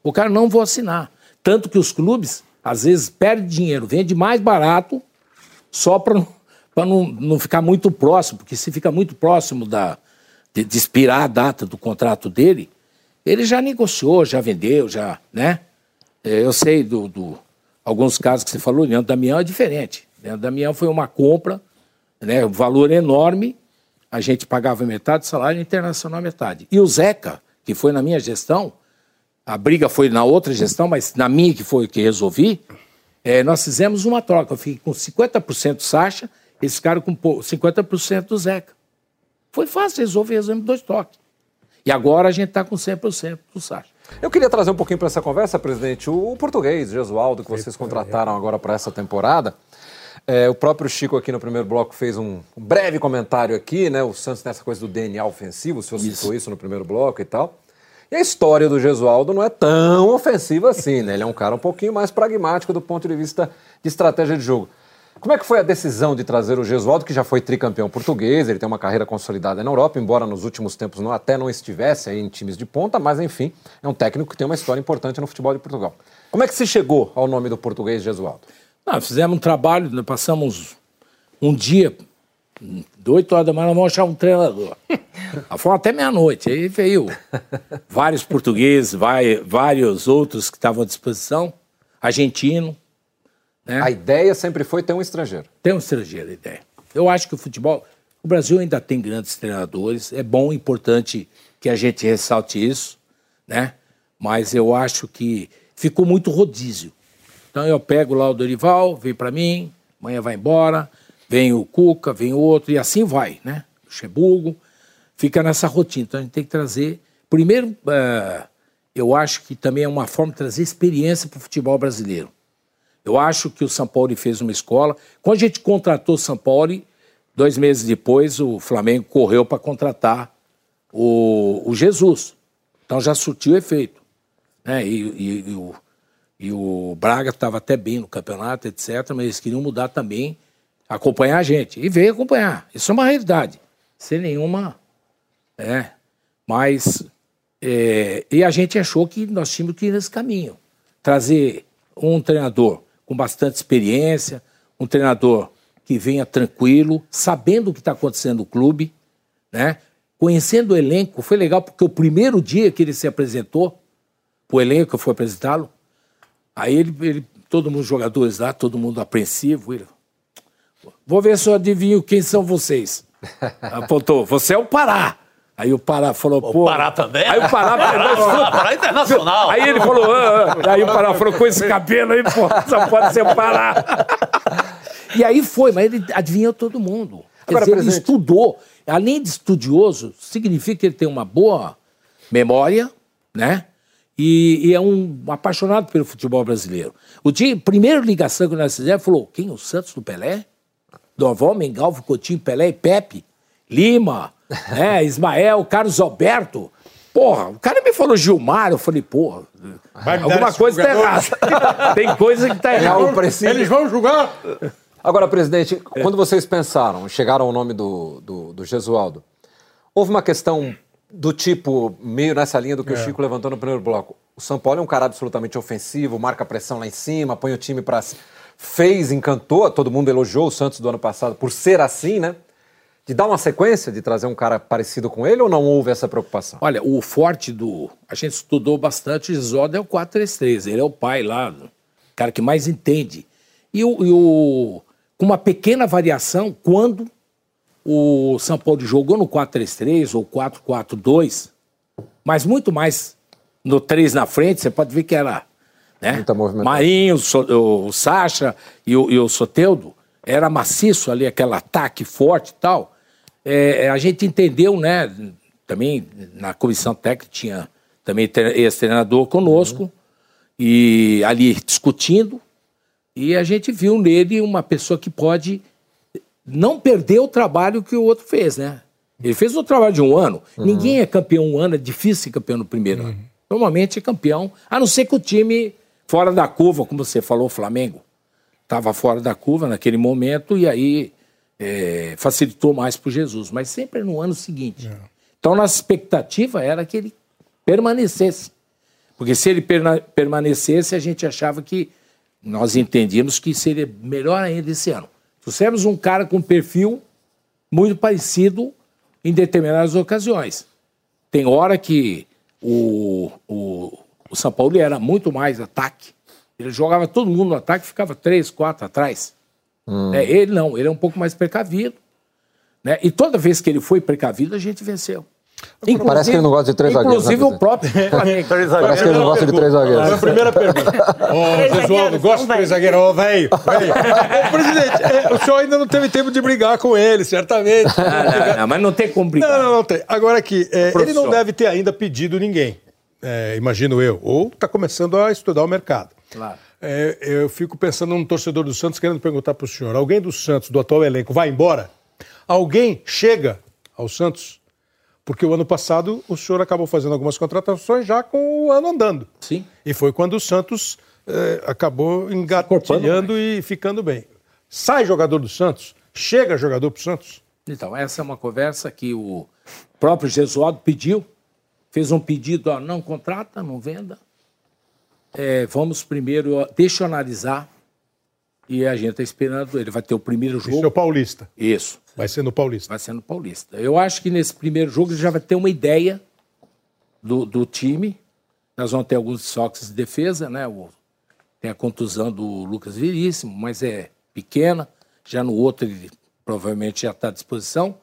O cara não vou assinar. Tanto que os clubes, às vezes, perdem dinheiro, vende mais barato, só para não, não ficar muito próximo, porque se fica muito próximo da, de, de expirar a data do contrato dele, ele já negociou, já vendeu, já, né? É, Eu sei do, do- alguns casos que você falou, o Leandro Damião é diferente. O Leandro Damião foi uma compra, né, um valor enorme, a gente pagava metade do salário, internacional metade. E o Zeca, que foi na minha gestão, a briga foi na outra gestão, mas na minha que foi que resolvi, é, nós fizemos uma troca. Eu fiquei com 50% do Sacha, esse cara com pô- 50% do Zeca. Foi fácil resolver, resolvemos dois toques. E agora a gente está com 100% do Sacha. Eu queria trazer um pouquinho para essa conversa, presidente, o português, Gesualdo, que vocês contrataram agora para essa temporada. É, o próprio Chico aqui no primeiro bloco fez um, um, breve comentário aqui, né? O Santos nessa coisa do DNA ofensivo, o senhor isso. citou isso no primeiro bloco e tal. E a história do Gesualdo não é tão ofensiva assim, né? Ele é um cara um pouquinho mais pragmático do ponto de vista de estratégia de jogo. Como é que foi a decisão de trazer o Gesualdo, que já foi tricampeão português, ele tem uma carreira consolidada na Europa, embora nos últimos tempos não, até não estivesse aí em times de ponta, mas enfim, é um técnico que tem uma história importante no futebol de Portugal. Como é que se chegou ao nome do português Gesualdo? Ah, fizemos um trabalho, nós passamos um dia, de 8 horas da manhã, nós vamos achar um treinador. [LAUGHS] Fomos até meia-noite. Aí veio vários portugueses, vai, vários outros que estavam à disposição, argentino. Né? A ideia sempre foi ter um estrangeiro. Ter um estrangeiro, a ideia. Eu acho que o futebol. O Brasil ainda tem grandes treinadores. É bom, importante que a gente ressalte isso, né? Mas eu acho que ficou muito rodízio. Então eu pego lá o Dorival, vem para mim, amanhã vai embora, vem o Cuca, vem outro, e assim vai, né? O Chebugo, fica nessa rotina. Então a gente tem que trazer. Primeiro, uh, eu acho que também é uma forma de trazer experiência para o futebol brasileiro. Eu acho que o São Paulo fez uma escola. Quando a gente contratou o São Paulo, dois meses depois o Flamengo correu para contratar o, o, Jesus. Então já surtiu efeito. Né? E, e, e o, e o Braga estava até bem no campeonato, etc., mas eles queriam mudar também, acompanhar a gente. E veio acompanhar. Isso é uma realidade. Sem nenhuma. É, mas. É, e a gente achou que nós tínhamos que ir nesse caminho. Trazer um treinador com bastante experiência, um treinador que venha tranquilo, sabendo o que está acontecendo no clube, né? conhecendo o elenco. Foi legal porque o primeiro dia que ele se apresentou, o elenco fui apresentá-lo, Aí ele, ele, todo mundo, jogadores lá, todo mundo apreensivo. Ele, Vou ver se eu adivinho quem são vocês. [LAUGHS] Apontou, você é o Pará. Aí o Pará falou, pô. O Pará também? Aí o Pará. [LAUGHS] Pará, Pará internacional. Aí ele falou, ah, ah. aí o Pará falou, com esse cabelo aí, pô, só pode ser o Pará. e aí foi, mas ele adivinhou todo mundo. Quer Agora, dizer, ele estudou. Além de estudioso, significa que ele tem uma boa memória, né? E, e, é um apaixonado pelo futebol brasileiro. O dia, primeira ligação que nós fizemos, falou: quem? O Santos do Pelé? Dovó, Mengalvo, Coutinho, Pelé e Pepe? Lima, [LAUGHS] né, Ismael, Carlos Alberto. Porra, o cara me falou Gilmar, eu falei, porra, alguma coisa está errada. [LAUGHS] Tem coisa que está errada. Eles vão julgar. Agora, presidente, quando vocês pensaram, chegaram ao nome do, do, do Gesualdo, houve uma questão do tipo, meio nessa linha do que é. o Chico levantou no primeiro bloco. O São Paulo é um cara absolutamente ofensivo, marca pressão lá em cima, põe o time para. Fez, encantou, todo mundo elogiou o Santos do ano passado por ser assim, né? De dar uma sequência, de trazer um cara parecido com ele ou não houve essa preocupação? Olha, o forte do. A gente estudou bastante, o Zoda é o 4-3-3, ele é o pai lá, o cara que mais entende. E o, e o. Com uma pequena variação, quando o São Paulo jogou no 4-3-3 ou 4-4-2, mas muito mais no 3 na frente, você pode ver que era né? Marinho, o, o Sacha e o, e o Soteudo, era maciço ali, aquele ataque forte e tal. É, a gente entendeu, né? Também na comissão técnica tinha também esse treinador conosco uhum. e ali discutindo. E a gente viu nele uma pessoa que pode não perder o trabalho que o outro fez, né? Ele fez o trabalho de um ano. Uhum. Ninguém é campeão um ano, é difícil ser campeão no primeiro uhum. ano. Normalmente é campeão, a não ser que o time fora da curva, como você falou, o Flamengo estava fora da curva naquele momento e aí é, facilitou mais para Jesus, mas sempre no ano seguinte. É. Então, nossa expectativa era que ele permanecesse. Porque se ele permanecesse, a gente achava que nós entendíamos que seria melhor ainda esse ano. Trouxemos um cara com perfil muito parecido em determinadas ocasiões. Tem hora que o, o, o São Paulo era muito mais ataque. Ele jogava todo mundo no ataque, ficava três, quatro atrás. Hum. É, ele não, ele é um pouco mais precavido. Né? E toda vez que ele foi precavido, a gente venceu. Parece que ele não gosta de três zagueiros. Inclusive né, o próprio. [LAUGHS] Parece que ele não gosta de três A zagueiros. primeira pergunta. [LAUGHS] Ô, Jesualdo, zagueiros, gosta de três zagueiros? Ô, velho, [LAUGHS] presidente, é, o senhor ainda não teve tempo de brigar com ele, certamente. Não, não, não, mas não tem como brigar. Não, não, não tem. Agora aqui, é, ele não deve ter ainda pedido ninguém, é, imagino eu. Ou está começando a estudar o mercado. Claro. É, eu fico pensando num torcedor do Santos querendo perguntar para o senhor: alguém do Santos, do atual elenco, vai embora? Alguém chega ao Santos? Porque o ano passado o senhor acabou fazendo algumas contratações já com o ano andando. Sim. E foi quando o Santos eh, acabou engatilhando e ficando bem. Sai jogador do Santos? Chega jogador para o Santos? Então, essa é uma conversa que o próprio Jesualdo pediu, fez um pedido, ó, não contrata, não venda. É, vamos primeiro, ó, deixa eu analisar. E a gente está esperando, ele vai ter o primeiro Isso é o jogo. Paulista. Isso, Vai ser no Paulista. vai ser no Paulista. Eu acho que nesse primeiro jogo ele já vai ter uma ideia do, do time. Nós vamos ter alguns desfalques de defesa, né? O- tem a contusão do Lucas Veríssimo, mas é pequena. Já no outro ele provavelmente já está à disposição.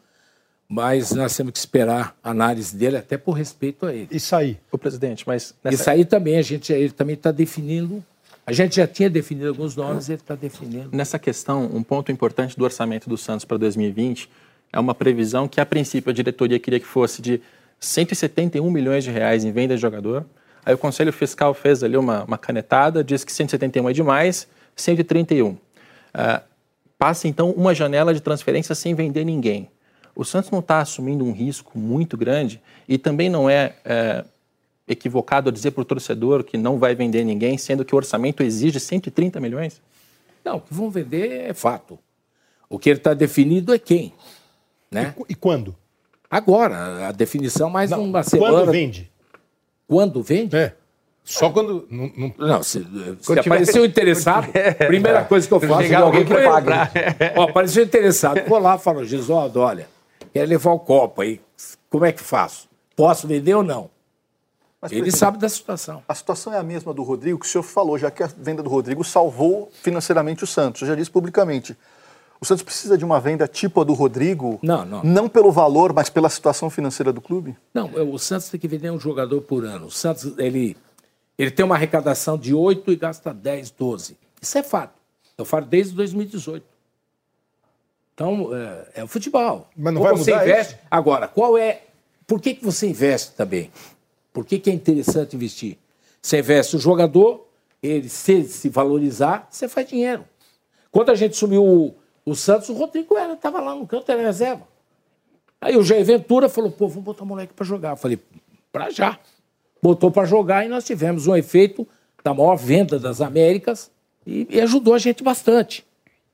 Mas nós temos que esperar a análise dele, até por respeito a ele. E sair. O presidente, mas nessa, Isso aí também, a gente, ele também está definindo. A gente já tinha definido alguns nomes, ele está definindo. nessa questão, um ponto importante do orçamento do Santos para 2020 é uma previsão que, a princípio, a diretoria queria que fosse de 171 milhões de reais em venda de jogador. Aí o Conselho Fiscal fez ali uma, uma canetada, disse que 171 é demais, 131. Ah, passa, então, uma janela de transferência sem vender ninguém. O Santos não está assumindo um risco muito grande e também não é, é, equivocado dizer para o torcedor que não vai vender ninguém, sendo que o orçamento exige 130 milhões? Não, o que vão vender é fato. O que ele está definido é quem. Né? E quando? Agora, a definição mais Não, uma semana. quando vende? Quando vende? É. Só quando. Não, não- Não, se, se apareceu [LAUGHS] interessado, primeira [LAUGHS] coisa que eu faço é alguém alguém que para pague. Ó, apareceu interessado, vou lá e falo, Gesualdo, olha, quero levar o copo aí, como é que faço? Posso vender ou não? Mas, Ele sabe da situação. A situação é a mesma do Rodrigo, que o senhor falou, já que a venda do Rodrigo salvou financeiramente o Santos. Eu já disse publicamente. O Santos precisa de uma venda tipo a do Rodrigo? Não, não. Não pelo valor, mas pela situação financeira do clube? Não, o Santos tem que vender um jogador por ano. O Santos, ele, ele tem uma arrecadação de 8 e gasta 10, 12. Isso é fato. Eu falo desde 2018. Então, é, é o futebol. Mas não Ou vai você mudar investe. isso? Agora, qual é. Por que, que você investe também? Por que, que é interessante investir? Você investe o jogador, ele se, se valorizar, você faz dinheiro. Quando a gente sumiu o, o Santos, o Rodrigo estava lá no canto, era reserva. Aí o Jair Ventura falou, pô, vamos botar o moleque para jogar. Eu falei, para já. Botou para jogar e nós tivemos um efeito da maior venda das Américas e, e ajudou a gente bastante.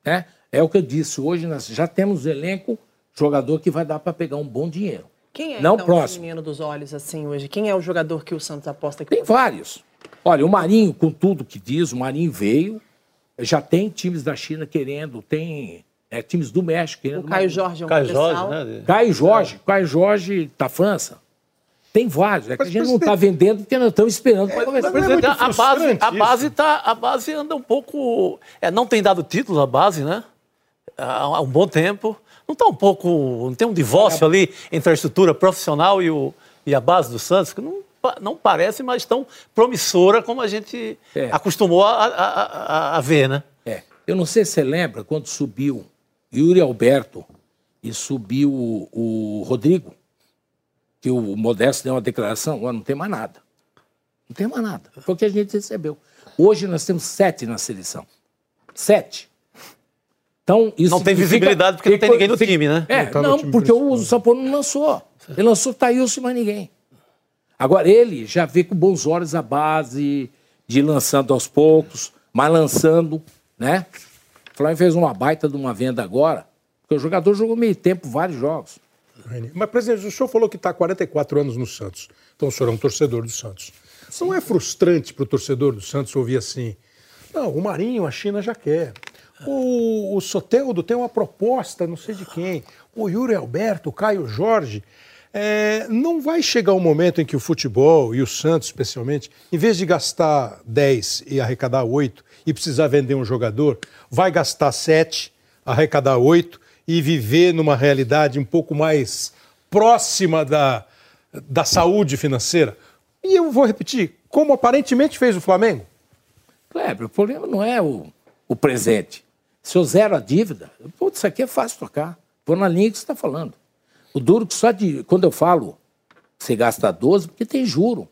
Né? É o que eu disse, hoje nós já temos elenco, jogador que vai dar para pegar um bom dinheiro. Quem é Não então, próximo. o menino dos olhos assim hoje? Quem é o jogador que o Santos aposta que Tem pode- vários. Olha, o Marinho, com tudo que diz, o Marinho veio, já tem times da China querendo, tem é, times do México querendo. O Caio Jorge é um Caio Jorge, né? Caio Jorge, Caio Jorge da França. Tem vários. É que a Mas, gente não está vendendo porque nós estamos esperando para começar. Presidente, muito a, base, a base tá, a base anda um pouco, é, não tem dado títulos a base, né? Há um bom tempo. Não está um pouco, não tem um divórcio ali entre a estrutura profissional e, o, e a base do Santos que não, não parece mais tão promissora como a gente É. acostumou a, a- a- a ver, né? É. Eu não sei se você lembra quando subiu Yuri Alberto e subiu o, o Rodrigo, que o Modesto deu uma declaração, "Ó, não tem mais nada. Não tem mais nada. Foi o que a gente recebeu. Hoje nós temos sete na seleção. Sete. Então, isso Não tem visibilidade porque não tem ninguém no time, né? É, Não tá não, time porque o Paulo não lançou. Ele lançou Thailson e mais ninguém. Agora, ele já vê com bons olhos a base, de ir lançando aos poucos, mas lançando, né? O Flamengo fez uma baita de uma venda agora, porque o jogador jogou meio tempo, vários jogos. Mas, presidente, o senhor falou que está há 44 anos no Santos. Então o senhor é um torcedor do Santos. Não é frustrante para o torcedor do Santos ouvir assim? Não, o Marinho, a China já quer. O, o Soteldo tem uma proposta, não sei de quem. O Yuri Alberto, o Caio Jorge. É, não vai chegar um momento em que o futebol, e o Santos especialmente, em vez de gastar 10 e arrecadar 8 e precisar vender um jogador, vai gastar 7, arrecadar 8 e viver numa realidade um pouco mais próxima da, da saúde financeira. E eu vou repetir, como aparentemente fez o Flamengo. Kleber, o problema não é o, o presente. Se eu zero a dívida, putz, isso aqui é fácil tocar. Vou na linha que você está falando. O duro que só de. Quando eu falo que você gasta 12, porque tem juro.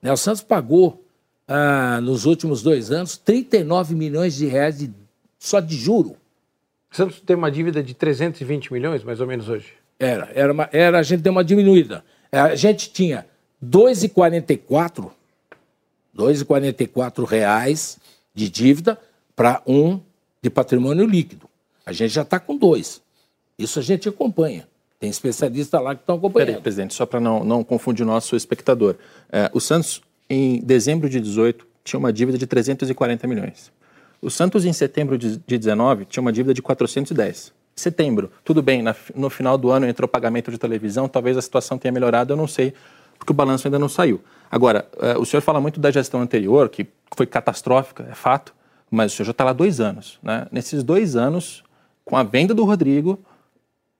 Né? O Santos pagou, ah, nos últimos dois anos, 39 milhões de reais de, só de juro. O Santos tem uma dívida de 320 milhões, mais ou menos, hoje. Era, era, uma, era a gente deu uma diminuída. A gente tinha 2,44 2,44 reais de dívida para um de patrimônio líquido. A gente já está com dois. Isso a gente acompanha. Tem especialistas lá que estão acompanhando. Peraí, presidente, só para não, não confundir o nosso espectador. É, o Santos, em dezembro de 18, tinha uma dívida de 340 milhões. O Santos, em setembro de, de 19, tinha uma dívida de 410. Setembro, tudo bem, na, no final do ano entrou pagamento de televisão, talvez a situação tenha melhorado, eu não sei, porque o balanço ainda não saiu. Agora, é, o senhor fala muito da gestão anterior, que foi catastrófica, é fato, mas o senhor já está lá dois anos. Né? Nesses dois anos, com a venda do Rodrigo,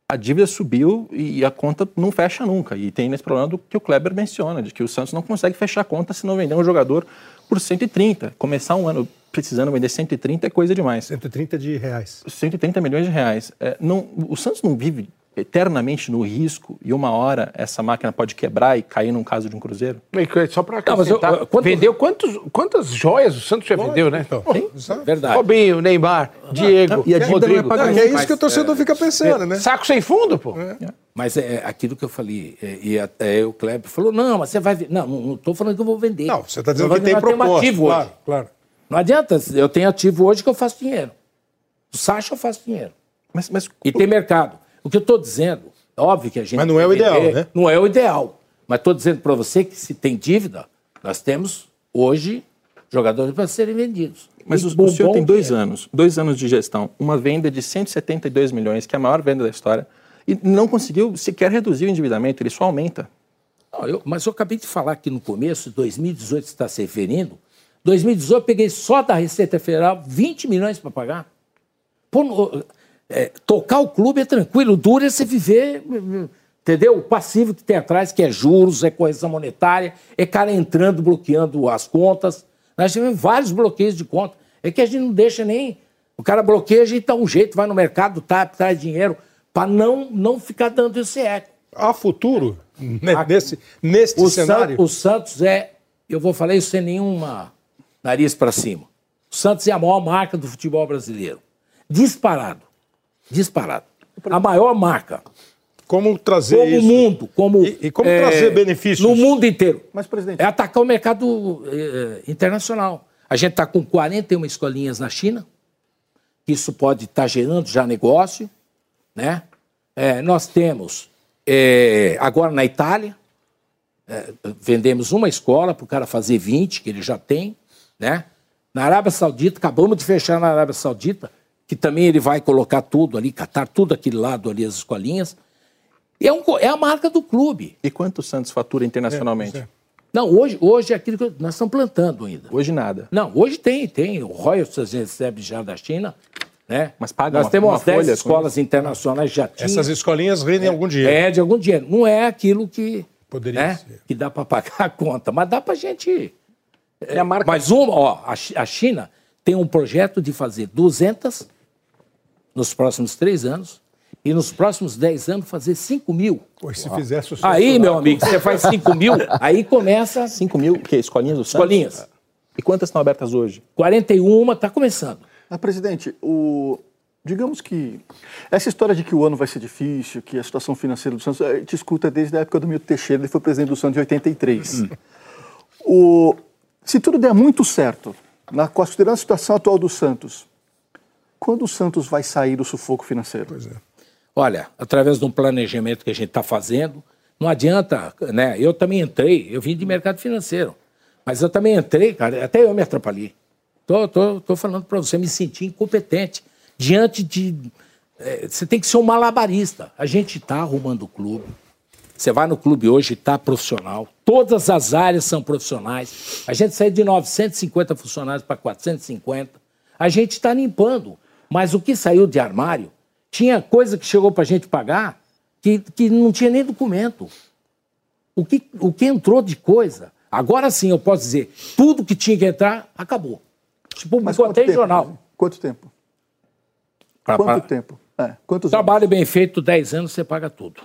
a dívida subiu e a conta não fecha nunca. E tem esse problema do que o Kleber menciona, de que o Santos não consegue fechar a conta se não vender um jogador por 130. Começar um ano precisando vender 130 é coisa demais. 130 de reais. 130 milhões de reais. É, não, o Santos não vive eternamente no risco e uma hora essa máquina pode quebrar e cair num caso de um cruzeiro? Só para acrescentar, eu, quanto... vendeu quantos, quantas joias o Santos já Pode, vendeu, né? Então. Sim, verdade. Robinho, Neymar, Diego, e a Rodrigo. Não é, é isso que o torcedor é, fica pensando, né? Saco sem fundo, pô. É. Mas é aquilo que eu falei, e até o Kleber falou, não, mas você vai... Não, não estou falando que eu vou vender. Não, você está dizendo que tem proposta. ativo claro, hoje. claro. Não adianta, eu tenho ativo hoje que eu faço dinheiro. O Sacha eu faço dinheiro. Mas, mas... E tem mercado. O que eu estou dizendo Óbvio que a gente. Mas não é o ideal, né? Não é o ideal. Mas estou dizendo para você que se tem dívida, nós temos hoje jogadores para serem vendidos. Mas o, o senhor tem dois é. anos, dois anos de gestão, uma venda de 172 milhões, que é a maior venda da história, e não conseguiu sequer reduzir o endividamento, ele só aumenta. Não, eu, mas eu acabei de falar aqui no começo, 2018 está se referindo. 2018 eu peguei só da Receita Federal 20 milhões para pagar. Pô, é, tocar o clube é tranquilo, o duro é você viver, entendeu? O passivo que tem atrás, que é juros, é correção monetária, é cara entrando, bloqueando as contas. Nós tivemos vários bloqueios de conta. É que a gente não deixa nem. O cara bloqueia, a gente dá um jeito, vai no mercado, tá, traz dinheiro, para não, não ficar dando esse eco. Há futuro né, nesse, nesse o cenário? San, o Santos é, eu vou falar isso sem nenhuma nariz para cima. O Santos é a maior marca do futebol brasileiro. Disparado disparado. A maior marca. Como trazer como isso? mundo, como e, e como é, trazer benefícios no mundo inteiro. Mas presidente, é atacar o mercado é, internacional. A gente está com 41 escolinhas na China. Isso pode estar tá gerando já negócio, né? É, nós temos é, agora na Itália é, vendemos uma escola para o cara fazer 20 que ele já tem, né? Na Arábia Saudita acabamos de fechar na Arábia Saudita que também ele vai colocar tudo ali, catar tudo aquele lado ali, as escolinhas. É, um, é a marca do clube. E quanto o Santos fatura internacionalmente? É, é. Não, hoje, hoje é aquilo que nós estamos plantando ainda. Hoje nada. Não, hoje tem, tem. O royalties a gente recebe já da China. Né? Mas paga Nós uma, temos uma umas 10 escolas internacionais já tinha. Essas escolinhas rendem é, algum dinheiro. É, de algum dinheiro. Não é aquilo que, Poderia né, ser. que dá para pagar a conta, mas dá para a gente... É, a marca... Mas uma, ó, a China tem um projeto de fazer 200 nos próximos três anos e nos próximos dez anos fazer 5 mil. Pois se fizer sucesso. Aí, meu amigo, você faz 5 mil, aí começa. 5 mil, o quê? Escolinhas do Santos? Escolinhas. E quantas estão abertas hoje? 41, está começando. Mas, presidente, o... digamos que essa história de que o ano vai ser difícil, que a situação financeira do Santos, a gente escuta desde a época do Milton Teixeira, ele foi presidente do Santos em 83. Hum. O... Se tudo der muito certo, na, considerando a situação atual do Santos, quando o Santos vai sair do sufoco financeiro? Pois é. Olha, através de um planejamento que a gente está fazendo, não adianta, né? Eu também entrei, eu vim de mercado financeiro, mas eu também entrei, cara, até eu me atrapalhei. Tô, tô, tô falando para você, me sentir incompetente diante de. É, você tem que ser um malabarista. A gente está arrumando o clube. Você vai no clube hoje, está profissional. Todas as áreas são profissionais. A gente saiu de 950 funcionários para 450. A gente está limpando. Mas o que saiu de armário, tinha coisa que chegou para a gente pagar que, que não tinha nem documento. O que, o que entrou de coisa, agora sim eu posso dizer, tudo que tinha que entrar, acabou. Se publicou até em tempo? jornal. Quanto tempo? Pra- Quanto pra- tempo? É, quantos Trabalho bem feito, 10 anos você paga tudo.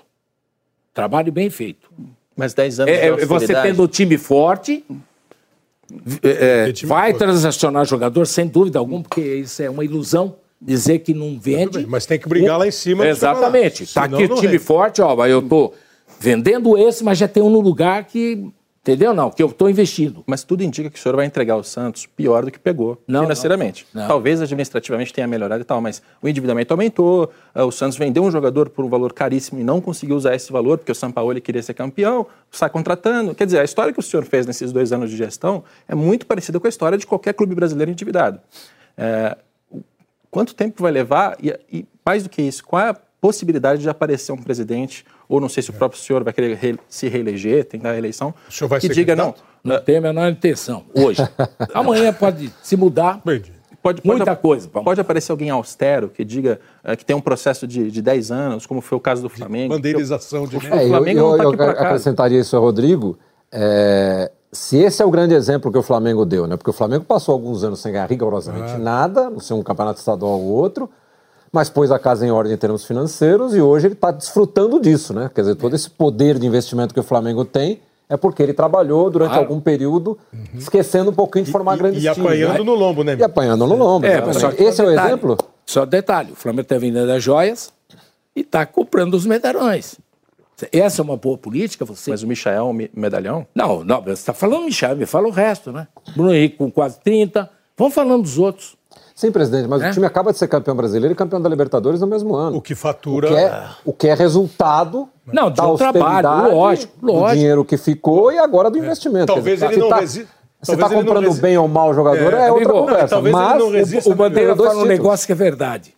Trabalho bem feito. Mas 10 anos É, de é, você tendo um time forte, é, é, time vai forte. transacionar jogador, sem dúvida alguma, porque isso é uma ilusão dizer que não vende. bem, mas tem que brigar lá em cima Exatamente. Tá senão aqui o time rende. forte, ó, mas eu tô vendendo esse, mas já tem um no lugar que. Entendeu? Não, que eu tô investindo. Mas tudo indica que o senhor vai entregar o Santos pior do que pegou Não, financeiramente. não, não. Talvez administrativamente tenha melhorado e tal, mas o endividamento aumentou, eh, o Santos vendeu um jogador por um valor caríssimo e não conseguiu usar esse valor, porque o São Paulo queria ser campeão, está contratando. Quer dizer, a história que o senhor fez nesses dois anos de gestão é muito parecida com a história de qualquer clube brasileiro endividado. É, quanto tempo vai levar? E, e mais do que isso, qual é a possibilidade de aparecer um presidente, ou não sei se o próprio senhor vai querer re- se reeleger, tentar a eleição, O senhor vai que ser diga, não, candidato? Não tem a menor intenção. Hoje. [LAUGHS] Amanhã pode se mudar. Entendi. Pode, pode, Muita coisa, Paulo. Pode aparecer alguém austero que diga eh, que tem um processo de, de 10 anos, como foi o caso do Flamengo. Bandeirização de. O É, eu, Flamengo eu, não tá eu acaso. acrescentaria isso a Rodrigo. é, se esse é o grande exemplo que o Flamengo deu, né? Porque o Flamengo passou alguns anos sem ganhar rigorosamente nada, não sei um campeonato estadual ou outro, mas pôs a casa em ordem em termos financeiros e hoje ele está desfrutando disso, né? Quer dizer, todo esse poder de investimento que o Flamengo tem é porque ele trabalhou durante Claro. algum período, esquecendo um pouquinho de formar E, grandes e times. apanhando né? no lombo, né? E apanhando no lombo. É, mas só Esse é o detalhe, exemplo? Só detalhe: o Flamengo está vendendo as joias e está comprando os medalhões. Essa é uma boa política, você. Mas o Michael, é um me- medalhão, Não, não, você está falando Michel, me fala o resto, né? Bruno Henrique com quase 30. Vamos falando dos outros. Sim, presidente, mas É? o time acaba de ser campeão brasileiro e campeão da Libertadores no mesmo ano. O que fatura. O que é, o que é resultado Não, da um trabalho, austeridade, lógico, do lógico. dinheiro que ficou e agora do investimento. Talvez Quer ele não se tá, resi- Se talvez está ele não comprando resi- bem ou mal o jogador é, É, outra amigo, conversa. talvez ele mas não resista O, o Bandeira fala um negócio que é verdade.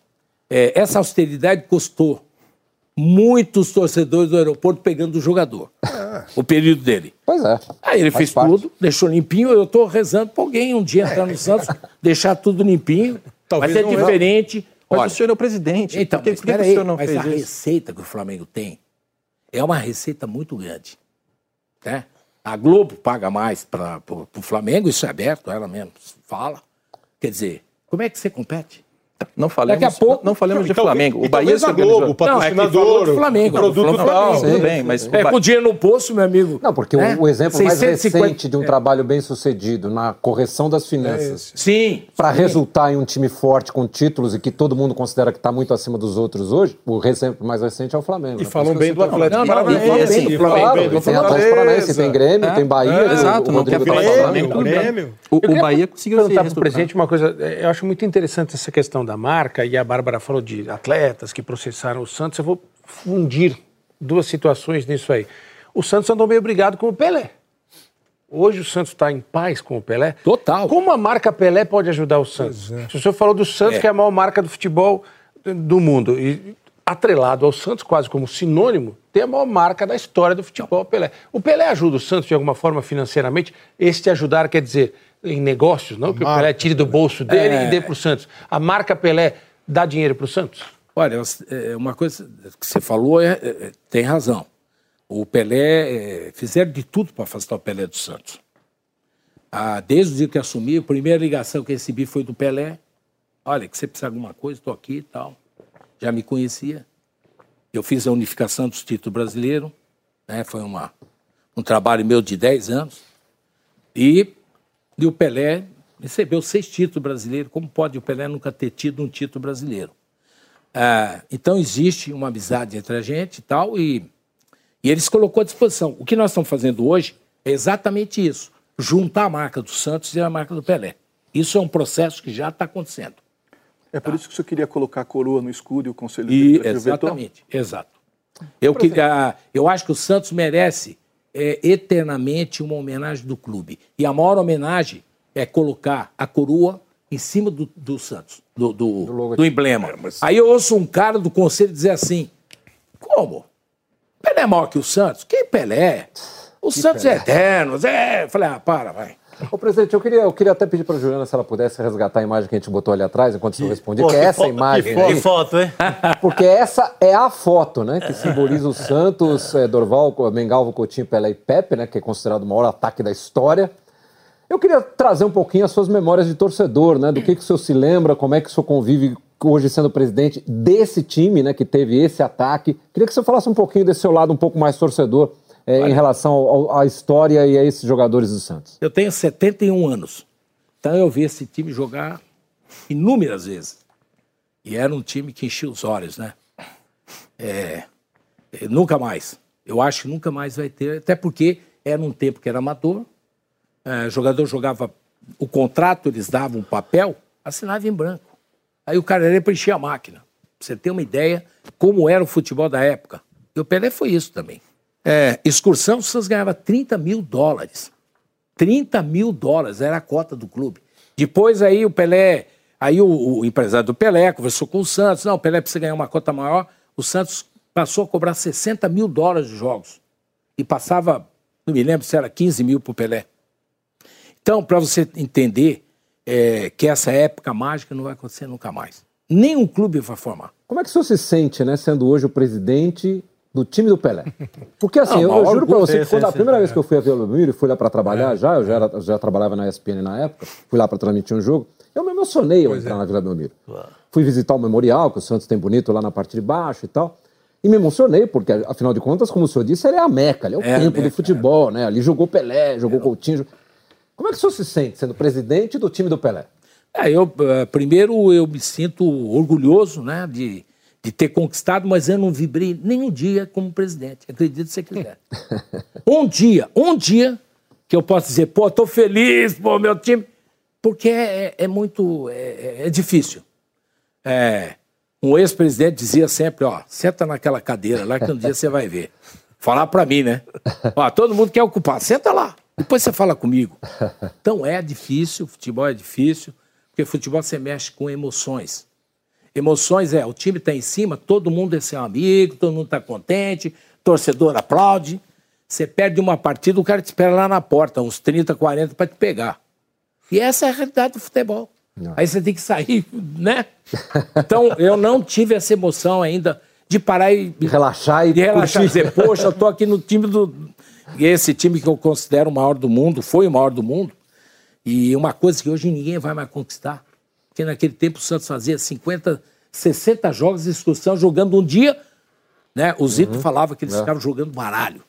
É, essa austeridade custou muitos torcedores do aeroporto pegando o jogador. O período dele. Pois é. Aí ele Faz fez parte. tudo, deixou limpinho. Eu estou rezando para alguém um dia entrar no Santos, deixar tudo limpinho. Talvez vai ser não é. diferente. mas Olha, o senhor é o presidente. então, por que, mas por que que o senhor não mas fez a isso? receita que o Flamengo tem é uma receita muito grande. Né? A Globo paga mais para o Flamengo, isso é aberto, ela mesmo fala. Quer dizer, como é que você compete? Não falemos, Daqui a pouco- não falemos de Então, Flamengo. e O Bahia talvez se organizou. Globo, o Não, é patrocinador, falou do Flamengo, o produto do tal. Flamengo. Tudo bem, mas o É Ba- com dinheiro no bolso, meu amigo. Não, porque né? o, exemplo mais 650 recente de um trabalho bem sucedido na correção das finanças Sim. para resultar em um time forte com títulos e que todo mundo considera que está muito acima dos outros hoje, o exemplo mais recente é o Flamengo. E né? falam Por isso bem do. Atlético Não, não, Paranaense. falam bem do Flamengo, falam Claro, do tem Atlético Paranaense, tem Grêmio, tem Bahia. É, o exato, não quer falar falando. Flamengo. Grêmio. O, Bahia conseguiu se perguntar para o reestruturar. presidente uma coisa. Eu acho muito interessante essa questão da marca, e a Bárbara falou de atletas que processaram o Santos. Eu vou fundir duas situações nisso aí. O Santos andou meio brigado com o Pelé. Hoje o Santos está em paz com o Pelé. Total. Como a marca Pelé pode ajudar o Santos? Se o senhor falou do Santos, que é a maior marca do futebol do mundo, e atrelado ao Santos, quase como sinônimo, tem a maior marca da história do futebol, Pelé. O Pelé ajuda o Santos de alguma forma financeiramente? Este ajudar quer dizer em negócios, não que o Pelé tire do bolso dele É. e dê para o Santos. A marca Pelé dá dinheiro para o Santos? Olha, é, uma coisa que você falou é, é, tem razão. O Pelé, é, fizeram de tudo para afastar o Pelé do Santos. Ah, desde o dia que assumi, a primeira ligação que recebi foi do Pelé. Olha, que você precisa de alguma coisa, estou aqui e tal. Já me conhecia. Eu fiz a unificação dos títulos brasileiros. Né? Foi uma, um trabalho meu de 10 anos. E, e o Pelé recebeu seis títulos brasileiros. Como pode o Pelé nunca ter tido um título brasileiro? Ah, então existe uma amizade entre a gente e tal, e, e eles colocou à disposição. O que nós estamos fazendo hoje é exatamente isso: juntar a marca do Santos e a marca do Pelé. Isso é um processo que já está acontecendo. É por isso que o senhor queria colocar a coroa no escudo e o conselho E, deliberativo vetou? exatamente, exato. Eu, eu acho que o Santos merece é, eternamente uma homenagem do clube. E a maior homenagem é colocar a coroa em cima do, do Santos, do, do, do emblema. Aí eu ouço um cara do conselho dizer assim: como? Pelé é maior que o Santos? Quem Pelé? O Santos é eterno. É. Eu falei, ah, para, vai. Ô, presidente, eu queria, eu queria até pedir para a Juliana se ela pudesse resgatar a imagem que a gente botou ali atrás, enquanto o senhor respondia, Pô, que é essa fo- imagem. Que, aí. que foto, hein? [LAUGHS] Porque essa é a foto, né? Que simboliza o Santos, é, Dorval, Mengalvo, Coutinho, Pelé e Pepe, né? Que é considerado o maior ataque da história. Eu queria trazer um pouquinho as suas memórias de torcedor, né? Do que, que o senhor se lembra, como é que o senhor convive hoje sendo presidente desse time, né? Que teve esse ataque. Queria que o senhor falasse um pouquinho desse seu lado um pouco mais torcedor é, em relação ao- à história e a esses jogadores do Santos. Eu tenho 71 anos. Então eu vi esse time jogar inúmeras vezes. E era um time que enchia os olhos, né? É, é, nunca mais. Eu acho que nunca mais vai ter, até porque era um tempo que era amador. É, o jogador jogava o contrato, eles davam um papel, assinava em branco. Aí o cara era para encher a máquina. Pra você ter uma ideia como era o futebol da época. E o Pelé foi isso também. É, excursão, vocês ganhavam 30 mil dólares. 30 mil dólares era a cota do clube. Depois aí o Pelé, aí o, o empresário do Pelé conversou com o Santos, não, o Pelé precisa ganhar uma cota maior. O Santos passou a cobrar 60 mil dólares de jogos. E passava, não me lembro se era 15 mil para o Pelé. Então, para você entender é, que essa época mágica não vai acontecer nunca mais. Nenhum clube vai formar. Como é que o senhor se sente, né, sendo hoje o presidente do time do Pelé? Porque assim, Não, eu, eu maior juro pra orgulho, você que quando a primeira vez que eu fui a Belmiro e fui lá pra trabalhar já, eu já, era, eu já trabalhava na ESPN na época, fui lá pra transmitir um jogo, eu me emocionei ao entrar na Vila Belmiro. Fui visitar o memorial, que o Santos tem bonito lá na parte de baixo e tal. E me emocionei, porque, afinal de contas, como o senhor disse, ele é a Meca, ele é o É a templo do futebol, né? Ali jogou Pelé, jogou Coutinho. Como é que o senhor se sente sendo presidente do time do Pelé? É, eu, eh, primeiro, eu me sinto orgulhoso né, de, de ter conquistado, mas eu não vibrei nem um dia como presidente. Acredite se você quiser. [LAUGHS] um dia, um dia que eu posso dizer, pô, tô feliz, pô, meu time. Porque é, é muito. É, é difícil. É, um ex-presidente dizia sempre, ó, senta naquela cadeira lá que um dia você vai ver. Falar pra mim, né? Ó, todo mundo quer ocupar, senta lá. Depois você fala comigo. Então é difícil, futebol é difícil, porque futebol você mexe com emoções. Emoções é, o time tá em cima, todo mundo é seu amigo, todo mundo tá contente, torcedor aplaude. Você perde uma partida, o cara te espera lá na porta, uns 30, 40 para te pegar. E essa é a realidade do futebol. Aí você tem que sair, né? Então, eu não tive essa emoção ainda de parar e. Relaxar e de relaxar e dizer, poxa, eu tô aqui no time do. Esse time que eu considero o maior do mundo, foi o maior do mundo. E uma coisa que hoje ninguém vai mais conquistar. Porque naquele tempo o Santos fazia 50, 60 jogos de excursão jogando um dia. Né? O Zito falava que eles ficavam jogando baralho.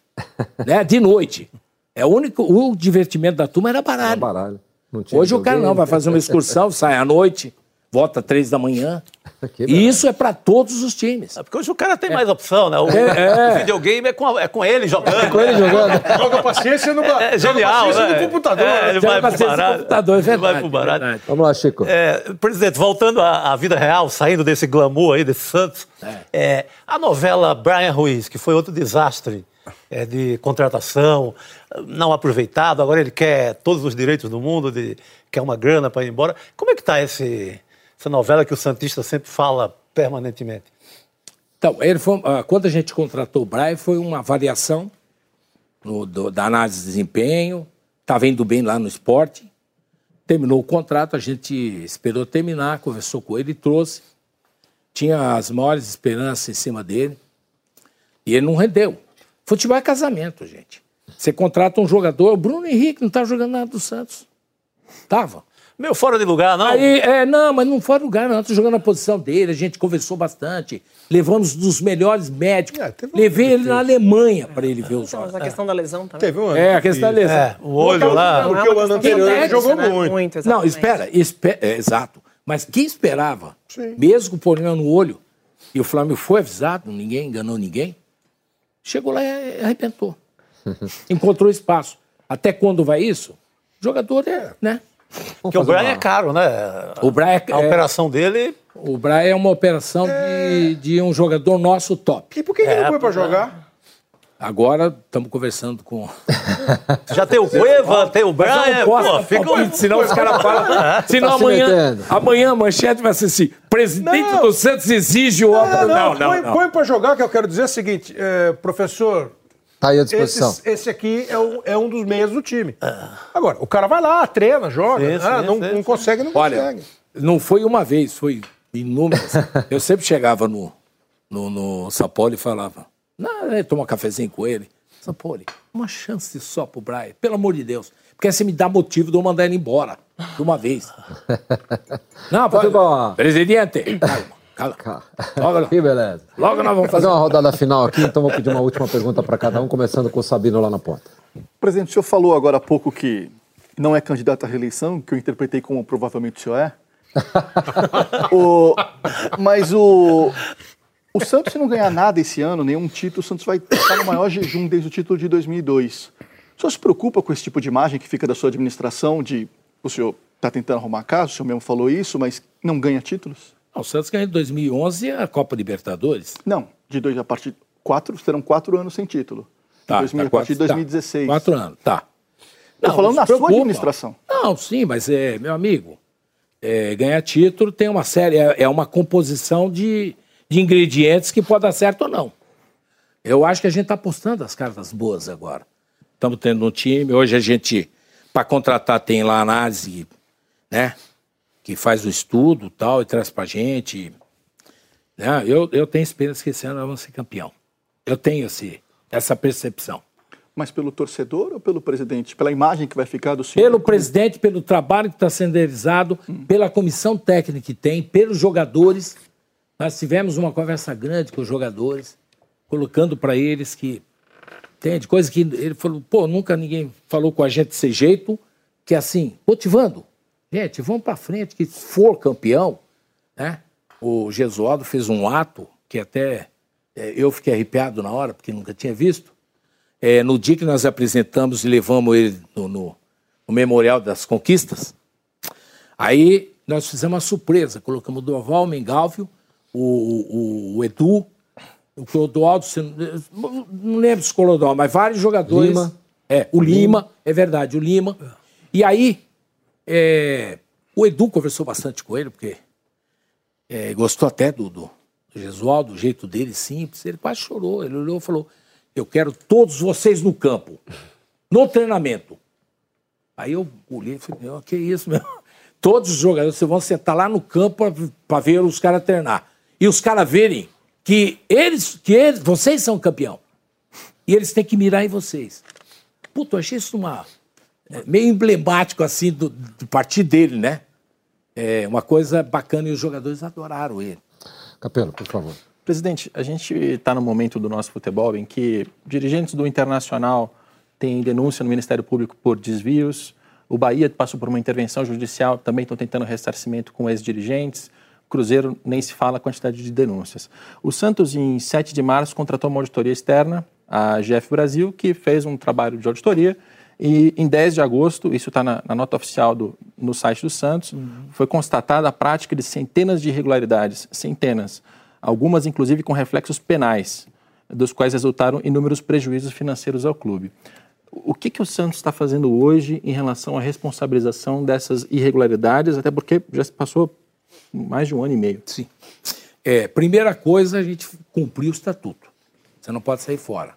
né? De noite. É o único. O divertimento da turma era baralho. Baralho. Não tinha Hoje o cara não, vai fazer uma excursão, sai à noite, volta às três da manhã. [LAUGHS] E isso é para todos os times. É porque hoje o cara tem mais opção, né? O, É, é. o videogame é com, é com ele jogando. Com ele jogando. [LAUGHS] Joga paciência no, É, joga genial, paciência né? no computador. É, ele Joga vai pro paciência no computador, é Ele vai verdade, pro verdade. Vamos lá, Chico. É, presidente, voltando à, à vida real, saindo desse glamour aí, desse Santos, é, a novela Brian Ruiz, que foi outro desastre é, de contratação, não aproveitado, agora ele quer todos os direitos do mundo, de, quer uma grana para ir embora. Como é que está esse, essa novela que o Santista sempre fala permanentemente? Então, ele foi, ah, quando a gente contratou o Brian, foi uma avaliação no- do- da análise de desempenho, estava indo bem lá no esporte. Terminou o contrato, a gente esperou terminar, conversou com ele e trouxe. Tinha as maiores esperanças em cima dele. E ele não rendeu. Futebol é casamento, gente. Você contrata um jogador, o Bruno Henrique não estava jogando nada do Santos. Tava. Meio fora de lugar, não? Aí, é, não, mas não foi lugar, não. Tô jogando na posição dele, a gente conversou bastante. Levamos dos melhores médicos. É, um Levei ele na Alemanha para ele ver os Então, jogos. mas a questão da lesão também. Teve um ano. É, a questão da lesão. É, o olho lá. É Porque o ano anterior ele jogou né? muito. Muito, Não, espera, espe- é, exato. Mas quem esperava, Sim. mesmo com o problema no olho, e o Flamengo foi avisado, ninguém enganou ninguém, chegou lá e arrebentou. [LAUGHS] Encontrou espaço. Até quando vai isso? O jogador é, né? Porque o Brian é caro, né? O Brian é- A operação dele. O Brian é uma operação de, de um jogador nosso top. E por que que ele É, não foi pra pois é. jogar? Agora estamos conversando com. [LAUGHS] Já tem o Cueva, tem o Brian. não posso Pô, fica palpite, senão os caras falam. [LAUGHS] Senão Tá amanhã, metendo. amanhã a manchete vai ser assim: presidente Não. do Santos exige o Não, não, Não, não, põe, põe pra jogar, que eu quero dizer o seguinte, é, professor Tá aí à disposição. Esse, esse aqui é, o- é um dos meias do time. Agora, o cara vai lá, treina, joga. Sim, ah, sim, não, sim, não sim. consegue, não Olha, consegue. não foi uma vez, foi inúmeras. [LAUGHS] Eu sempre chegava no, no, no Paulo e falava, não, é, toma um cafezinho com ele. Paulo, uma chance só pro Brian, pelo amor de Deus. Porque você me dá motivo de eu mandar ele embora, de uma vez. [LAUGHS] Não, pode... Futebol. Presidente, calma, calma. Logo, [LAUGHS] Que beleza. logo nós vamos Fazer fazer uma rodada final aqui, então vou pedir uma última pergunta para cada um, começando com o Sabino lá na ponta. Presidente, o senhor falou agora há pouco que não é candidato à reeleição, que eu interpretei como provavelmente o senhor é. [LAUGHS] O- mas o, o Santos, se não ganhar nada esse ano, nenhum título, o Santos vai estar no maior jejum desde o título de 2002. O senhor se preocupa com esse tipo de imagem que fica da sua administração, de o senhor está tentando arrumar casa, o senhor mesmo falou isso, mas não ganha títulos? Não, o Santos ganhou em 2011 a Copa Libertadores. Não, de dois a partir quatro, serão quatro anos sem título. Tá, 2000, tá, a partir de quatro- tá, 2016. Quatro anos, tá. Tô falando na se sua preocupa. administração. Não, sim, mas é, meu amigo, é, ganhar título tem uma série, é, é uma composição de, de ingredientes que pode dar certo ou não. Eu acho que a gente está apostando as cartas boas agora. Estamos tendo um time, hoje a gente, para contratar, tem lá análise, né? Que faz o estudo e tal, e traz pra gente. Né? Eu, eu tenho esperança que esse ano nós vamos ser campeão. Eu tenho esse, essa percepção. Mas pelo torcedor ou pelo presidente? Pela imagem que vai ficar do senhor? Pelo presidente, pelo trabalho que está sendo realizado, pela comissão técnica que tem, pelos jogadores. Nós tivemos uma conversa grande com os jogadores, colocando para eles que. Entende? Coisa que ele falou, pô, nunca ninguém falou com a gente desse jeito, que é assim, motivando. Gente, vamos para frente, que se for campeão, né? O Gesualdo fez um ato que até eh, eu fiquei arrepiado na hora, porque nunca tinha visto. É, no dia que nós apresentamos e levamos ele no, no- no Memorial das Conquistas, aí nós fizemos uma surpresa. Colocamos o Dorval, o Mengalvio, o, o, o Edu, o Clodoaldo, não lembro se Clodoaldo, mas vários jogadores. Lima. É, o Lima, é verdade, o Lima. E aí, é, o Edu conversou bastante com ele, porque é, gostou até do, do, do do jeito dele simples. Ele quase chorou. Ele olhou e falou: Eu quero todos vocês no campo, no treinamento. Aí eu olhei e falei: que isso, meu? Todos os jogadores vocês vão sentar lá no campo para ver os caras treinar. E os caras verem que eles, que eles, vocês são campeão. E eles têm que mirar em vocês. Puta, eu achei isso uma, meio emblemático assim do, do partido dele, né? É uma coisa bacana e os jogadores adoraram ele. Capelo, por favor. Presidente, a gente está no momento do nosso futebol em que dirigentes do Internacional têm denúncia no Ministério Público por desvios, o Bahia passou por uma intervenção judicial, também estão tentando ressarcimento com ex-dirigentes, o Cruzeiro nem se fala a quantidade de denúncias. O Santos, em 7 de março, contratou uma auditoria externa, a GF Brasil, que fez um trabalho de auditoria e em 10 de agosto, isso está na, na nota oficial do, no site do Santos, foi constatada a prática de centenas de irregularidades, centenas, algumas inclusive com reflexos penais, dos quais resultaram inúmeros prejuízos financeiros ao clube. O que, que o Santos está fazendo hoje em relação à responsabilização dessas irregularidades, até porque já se passou mais de um ano e meio? Sim. É, primeira coisa, a gente cumpriu o estatuto. Você não pode sair fora.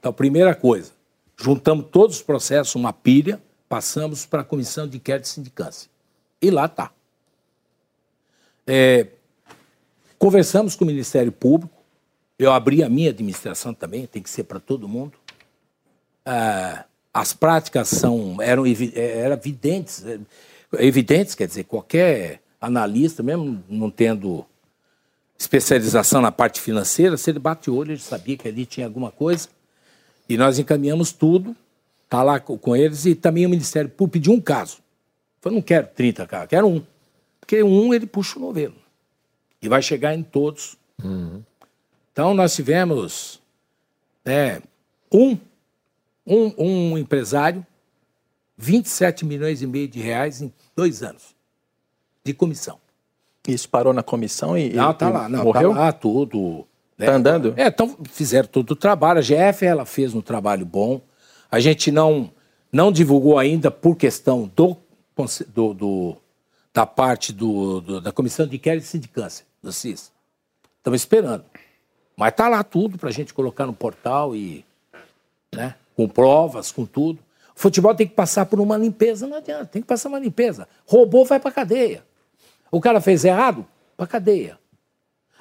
Então, primeira coisa, juntamos todos os processos, uma pilha, passamos para a comissão de inquérito de sindicância. E lá está. conversamos com o Ministério Público, eu abri a minha administração também, tem que ser para todo mundo. Ah, as práticas são, eram, evi- eram evidentes, eh, evidentes, quer dizer, qualquer analista, mesmo não tendo especialização na parte financeira, se ele bate o olho, ele sabia que ali tinha alguma coisa. E nós encaminhamos tudo, tá lá co- com eles, e também o Ministério Público pediu um caso. Eu não quero 30 casos, quero um. Porque um ele puxa o novelo. E vai chegar em todos. Então nós tivemos né, um, um, um empresário, 27 milhões e meio de reais em dois anos de comissão. Isso parou na comissão e, Não, tá e lá, não, morreu? tá lá tudo. Né? Tá andando? É, então fizeram todo o trabalho. A GF ela fez um trabalho bom. A gente não não divulgou ainda por questão do, do- do- da parte do, do- da comissão de inquérito e sindicância do CIS. Estamos esperando. Mas tá lá tudo para a gente colocar no portal e né? com provas, com tudo. O futebol tem que passar por uma limpeza, não adianta, tem que passar uma limpeza. Roubou, vai para cadeia. O cara fez errado, para cadeia.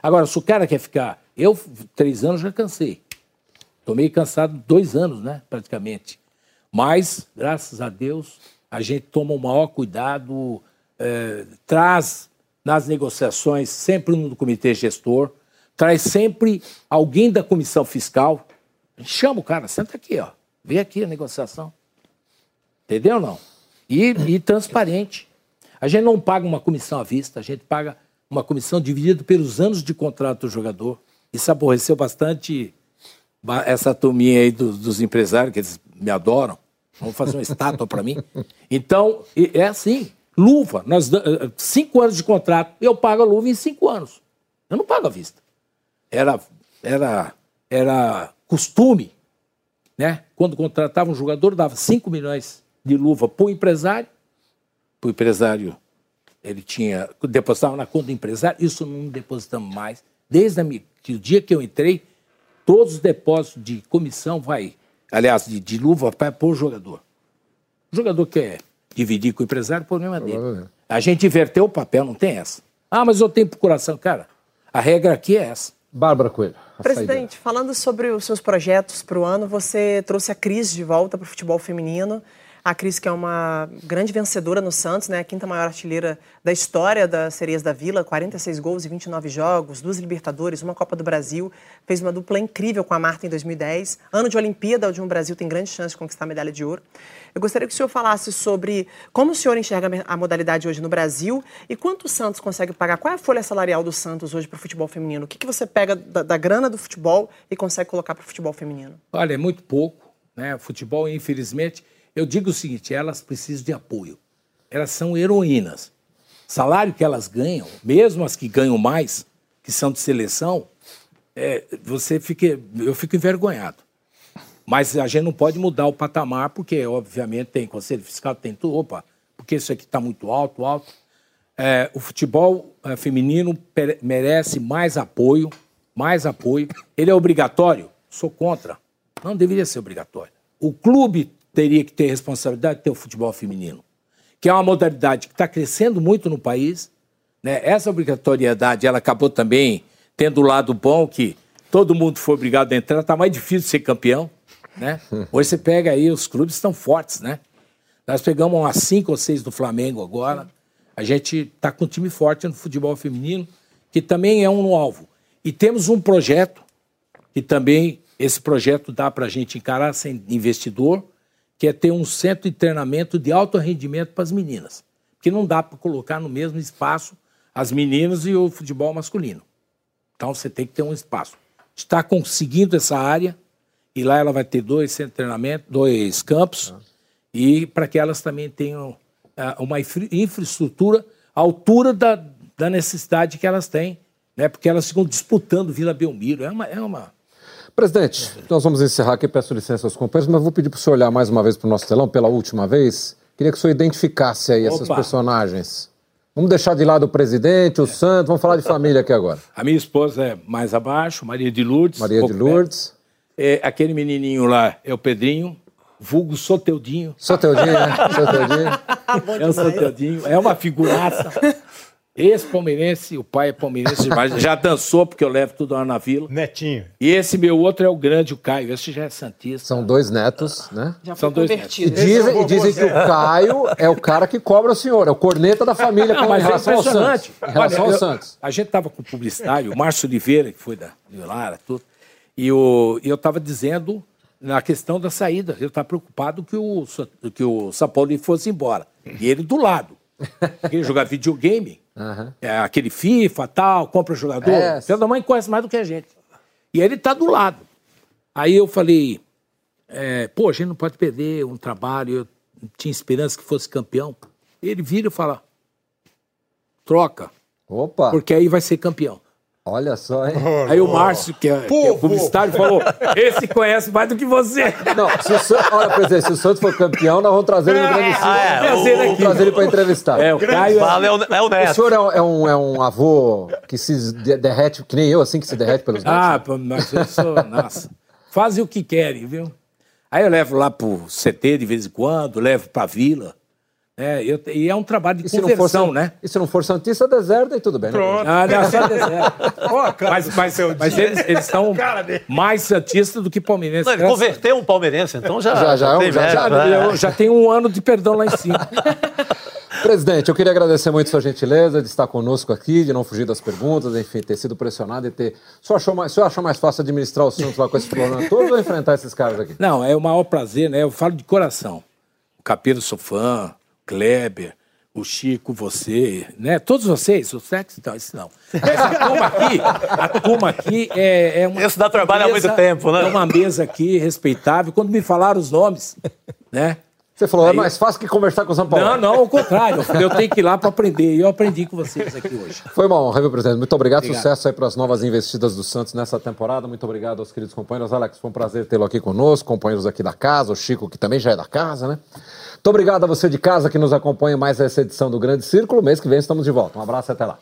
Agora, se o cara quer ficar. Eu, três anos, já cansei. Tomei cansado dois anos, né, praticamente. Mas, graças a Deus, a gente toma o maior cuidado, é, traz nas negociações sempre no comitê gestor, traz sempre alguém da comissão fiscal. Chama o cara, senta aqui, ó. Vem aqui a negociação. Entendeu ou não? E, e transparente. A gente não paga uma comissão à vista, a gente paga uma comissão dividida pelos anos de contrato do jogador. Isso aborreceu bastante essa turminha aí dos, dos empresários, que eles me adoram. Vamos fazer uma estátua para mim. Então, é assim. Luva, nós, eh, cinco anos de contrato, eu pago a luva em cinco anos. Eu não pago à vista. Era, era, era costume, né? Quando contratava um jogador, dava 5 milhões de luva para o empresário. O empresário, ele tinha. depositava na conta do empresário, isso não depositamos mais. Desde a, que o dia que eu entrei, todos os depósitos de comissão vai, aliás, de, de luva vai para o jogador. O jogador quer dividir com o empresário, o problema é dele. A gente inverteu o papel, não tem essa. Ah, mas eu tenho procuração. Cara, a regra aqui é essa. Bárbara Coelho. Presidente, falando sobre os seus projetos para o ano, você trouxe a crise de volta para o futebol feminino. A Cris, que é uma grande vencedora no Santos, né? a quinta maior artilheira da história das Sereias da Vila, 46 gols e 29 jogos, duas Libertadores, uma Copa do Brasil, fez uma dupla incrível com a Marta em 2010. Ano de Olimpíada, onde um Brasil tem grande chance de conquistar a medalha de ouro. Eu gostaria que o senhor falasse sobre como o senhor enxerga a modalidade hoje no Brasil e quanto o Santos consegue pagar. Qual é a folha salarial do Santos hoje para o futebol feminino? O que, que você pega da, da grana do futebol e consegue colocar para o futebol feminino? Olha, é muito pouco. Né? O futebol, infelizmente eu digo o seguinte: elas precisam de apoio. Elas são heroínas. Salário que elas ganham, mesmo as que ganham mais, que são de seleção, é, você fica, eu fico envergonhado. Mas a gente não pode mudar o patamar, porque, obviamente, tem conselho fiscal, tem tudo. Opa, porque isso aqui está muito alto, alto. É, o futebol é, feminino merece mais apoio, mais apoio. Ele é obrigatório? Sou contra. Não deveria ser obrigatório. O clube teria que ter responsabilidade de ter o futebol feminino, que é uma modalidade que está crescendo muito no país. Né? Essa obrigatoriedade ela acabou também tendo o lado bom que todo mundo foi obrigado a entrar, está mais difícil ser campeão. Né? [LAUGHS] Hoje você pega aí, os clubes estão fortes, né? Nós pegamos umas cinco ou seis do Flamengo agora. A gente está com um time forte no futebol feminino, que também é um alvo. E temos um projeto, que também esse projeto dá para a gente encarar sem investidor, que é ter um centro de treinamento de alto rendimento para as meninas. Porque não dá para colocar no mesmo espaço as meninas e o futebol masculino. Então você tem que ter um espaço. Está conseguindo essa área e lá ela vai ter dois centros de treinamento, dois campos, e para que elas também tenham uh, uma infra infraestrutura à altura da, da necessidade que elas têm, né? porque elas ficam disputando Vila Belmiro. É uma, é uma, Presidente, nós vamos encerrar aqui, peço licença aos companheiros, mas vou pedir para o senhor olhar mais uma vez para o nosso telão, pela última vez. Queria que o senhor identificasse aí Opa. essas personagens. Vamos deixar de lado o presidente, o é. santo, vamos falar de família aqui agora. A minha esposa é mais abaixo, Maria de Lourdes. Maria de Lourdes. É, aquele menininho lá é o Pedrinho, vulgo Soteudinho. Soteudinho, né? [LAUGHS] Soteudinho. é o Soteudinho, é uma figuraça. Esse palmeirense, o pai é palmeirense, já dançou, porque eu levo tudo lá na vila. Netinho. E esse meu outro é o grande, o Caio. Esse já é Santista. São dois netos, né? Já São dois netos. E dizem, e dizem que o Caio é o cara que cobra o senhor, é o corneta da família Não, mas em relação é ao Santos. Em relação Olha, ao Santos. a gente estava com o publicitário, o Márcio Oliveira, que foi da Lara, tudo. E, o, e eu estava dizendo na questão da saída. Eu estava preocupado que o, que o São Paulo fosse embora. E ele do lado. Ele jogar videogame Uhum. É, aquele FIFA, tal, compra jogador. É. Filho da mãe conhece mais do que a gente. E ele tá do lado. Aí eu falei, é, pô, a gente não pode perder um trabalho, eu tinha esperança que fosse campeão. Ele vira e fala, troca. Opa! Porque aí vai ser campeão. Olha só, hein? Aí o Márcio, que é, que é publicitário, falou: esse conhece mais do que você. Não, se o Santos, olha, presidente, se o Santos for campeão, nós vamos trazer ele no grande ah, é, Vamos trazer ele para entrevistar. É, o Caio. Fala, é, o, é o Neto. O senhor é, é, um, é um avô que se derrete, que nem eu, assim, que se derrete pelos netos? Ah, mas eu sou. Nossa. Fazem o que querem, viu? Aí eu levo lá pro CT de vez em quando, levo pra vila. É, eu, e é um trabalho de E for, conversão, San- né? e se não for Santista, deserta e tudo bem. né? Pronto. Ah, não, só deserto. Ó, cara, Mas, mas, seu mas eles, eles são mais santistas do que palmeirenses. Não, ele converteu um palmeirense, então já. Já, já é um- tem já- mérito, Já, né? eu já tenho um ano de perdão lá em cima. [LAUGHS] Presidente, eu queria agradecer muito sua gentileza de estar conosco aqui, de não fugir das perguntas, enfim, ter sido pressionado e ter. O senhor achou mais, o senhor achou mais fácil administrar o Santos lá com esse problema todos ou enfrentar esses caras aqui? Não, é o maior prazer, né? Eu falo de coração. O Capelo sou fã, Kleber, o Chico, você, né? Todos vocês, o sexo então, isso não. Mas a turma aqui, a turma aqui é, é uma. Isso dá trabalho há mesa- muito tempo, né? É uma mesa aqui respeitável. Quando me falaram os nomes, né? Você falou, é Aí- mais fácil que conversar com o São Paulo. Não, não, ao contrário. Eu tenho que ir lá para aprender. E eu aprendi com vocês aqui hoje. Foi uma honra, viu, presidente? Muito obrigado. Obrigado. Sucesso aí para as novas investidas do Santos nessa temporada. Muito obrigado aos queridos companheiros. Alex, foi um prazer tê-lo aqui conosco. Companheiros aqui da casa, o Chico, que também já é da casa, né? Muito obrigado a você de casa que nos acompanha mais essa edição do Grande Círculo. Mês que vem estamos de volta. Um abraço e até lá.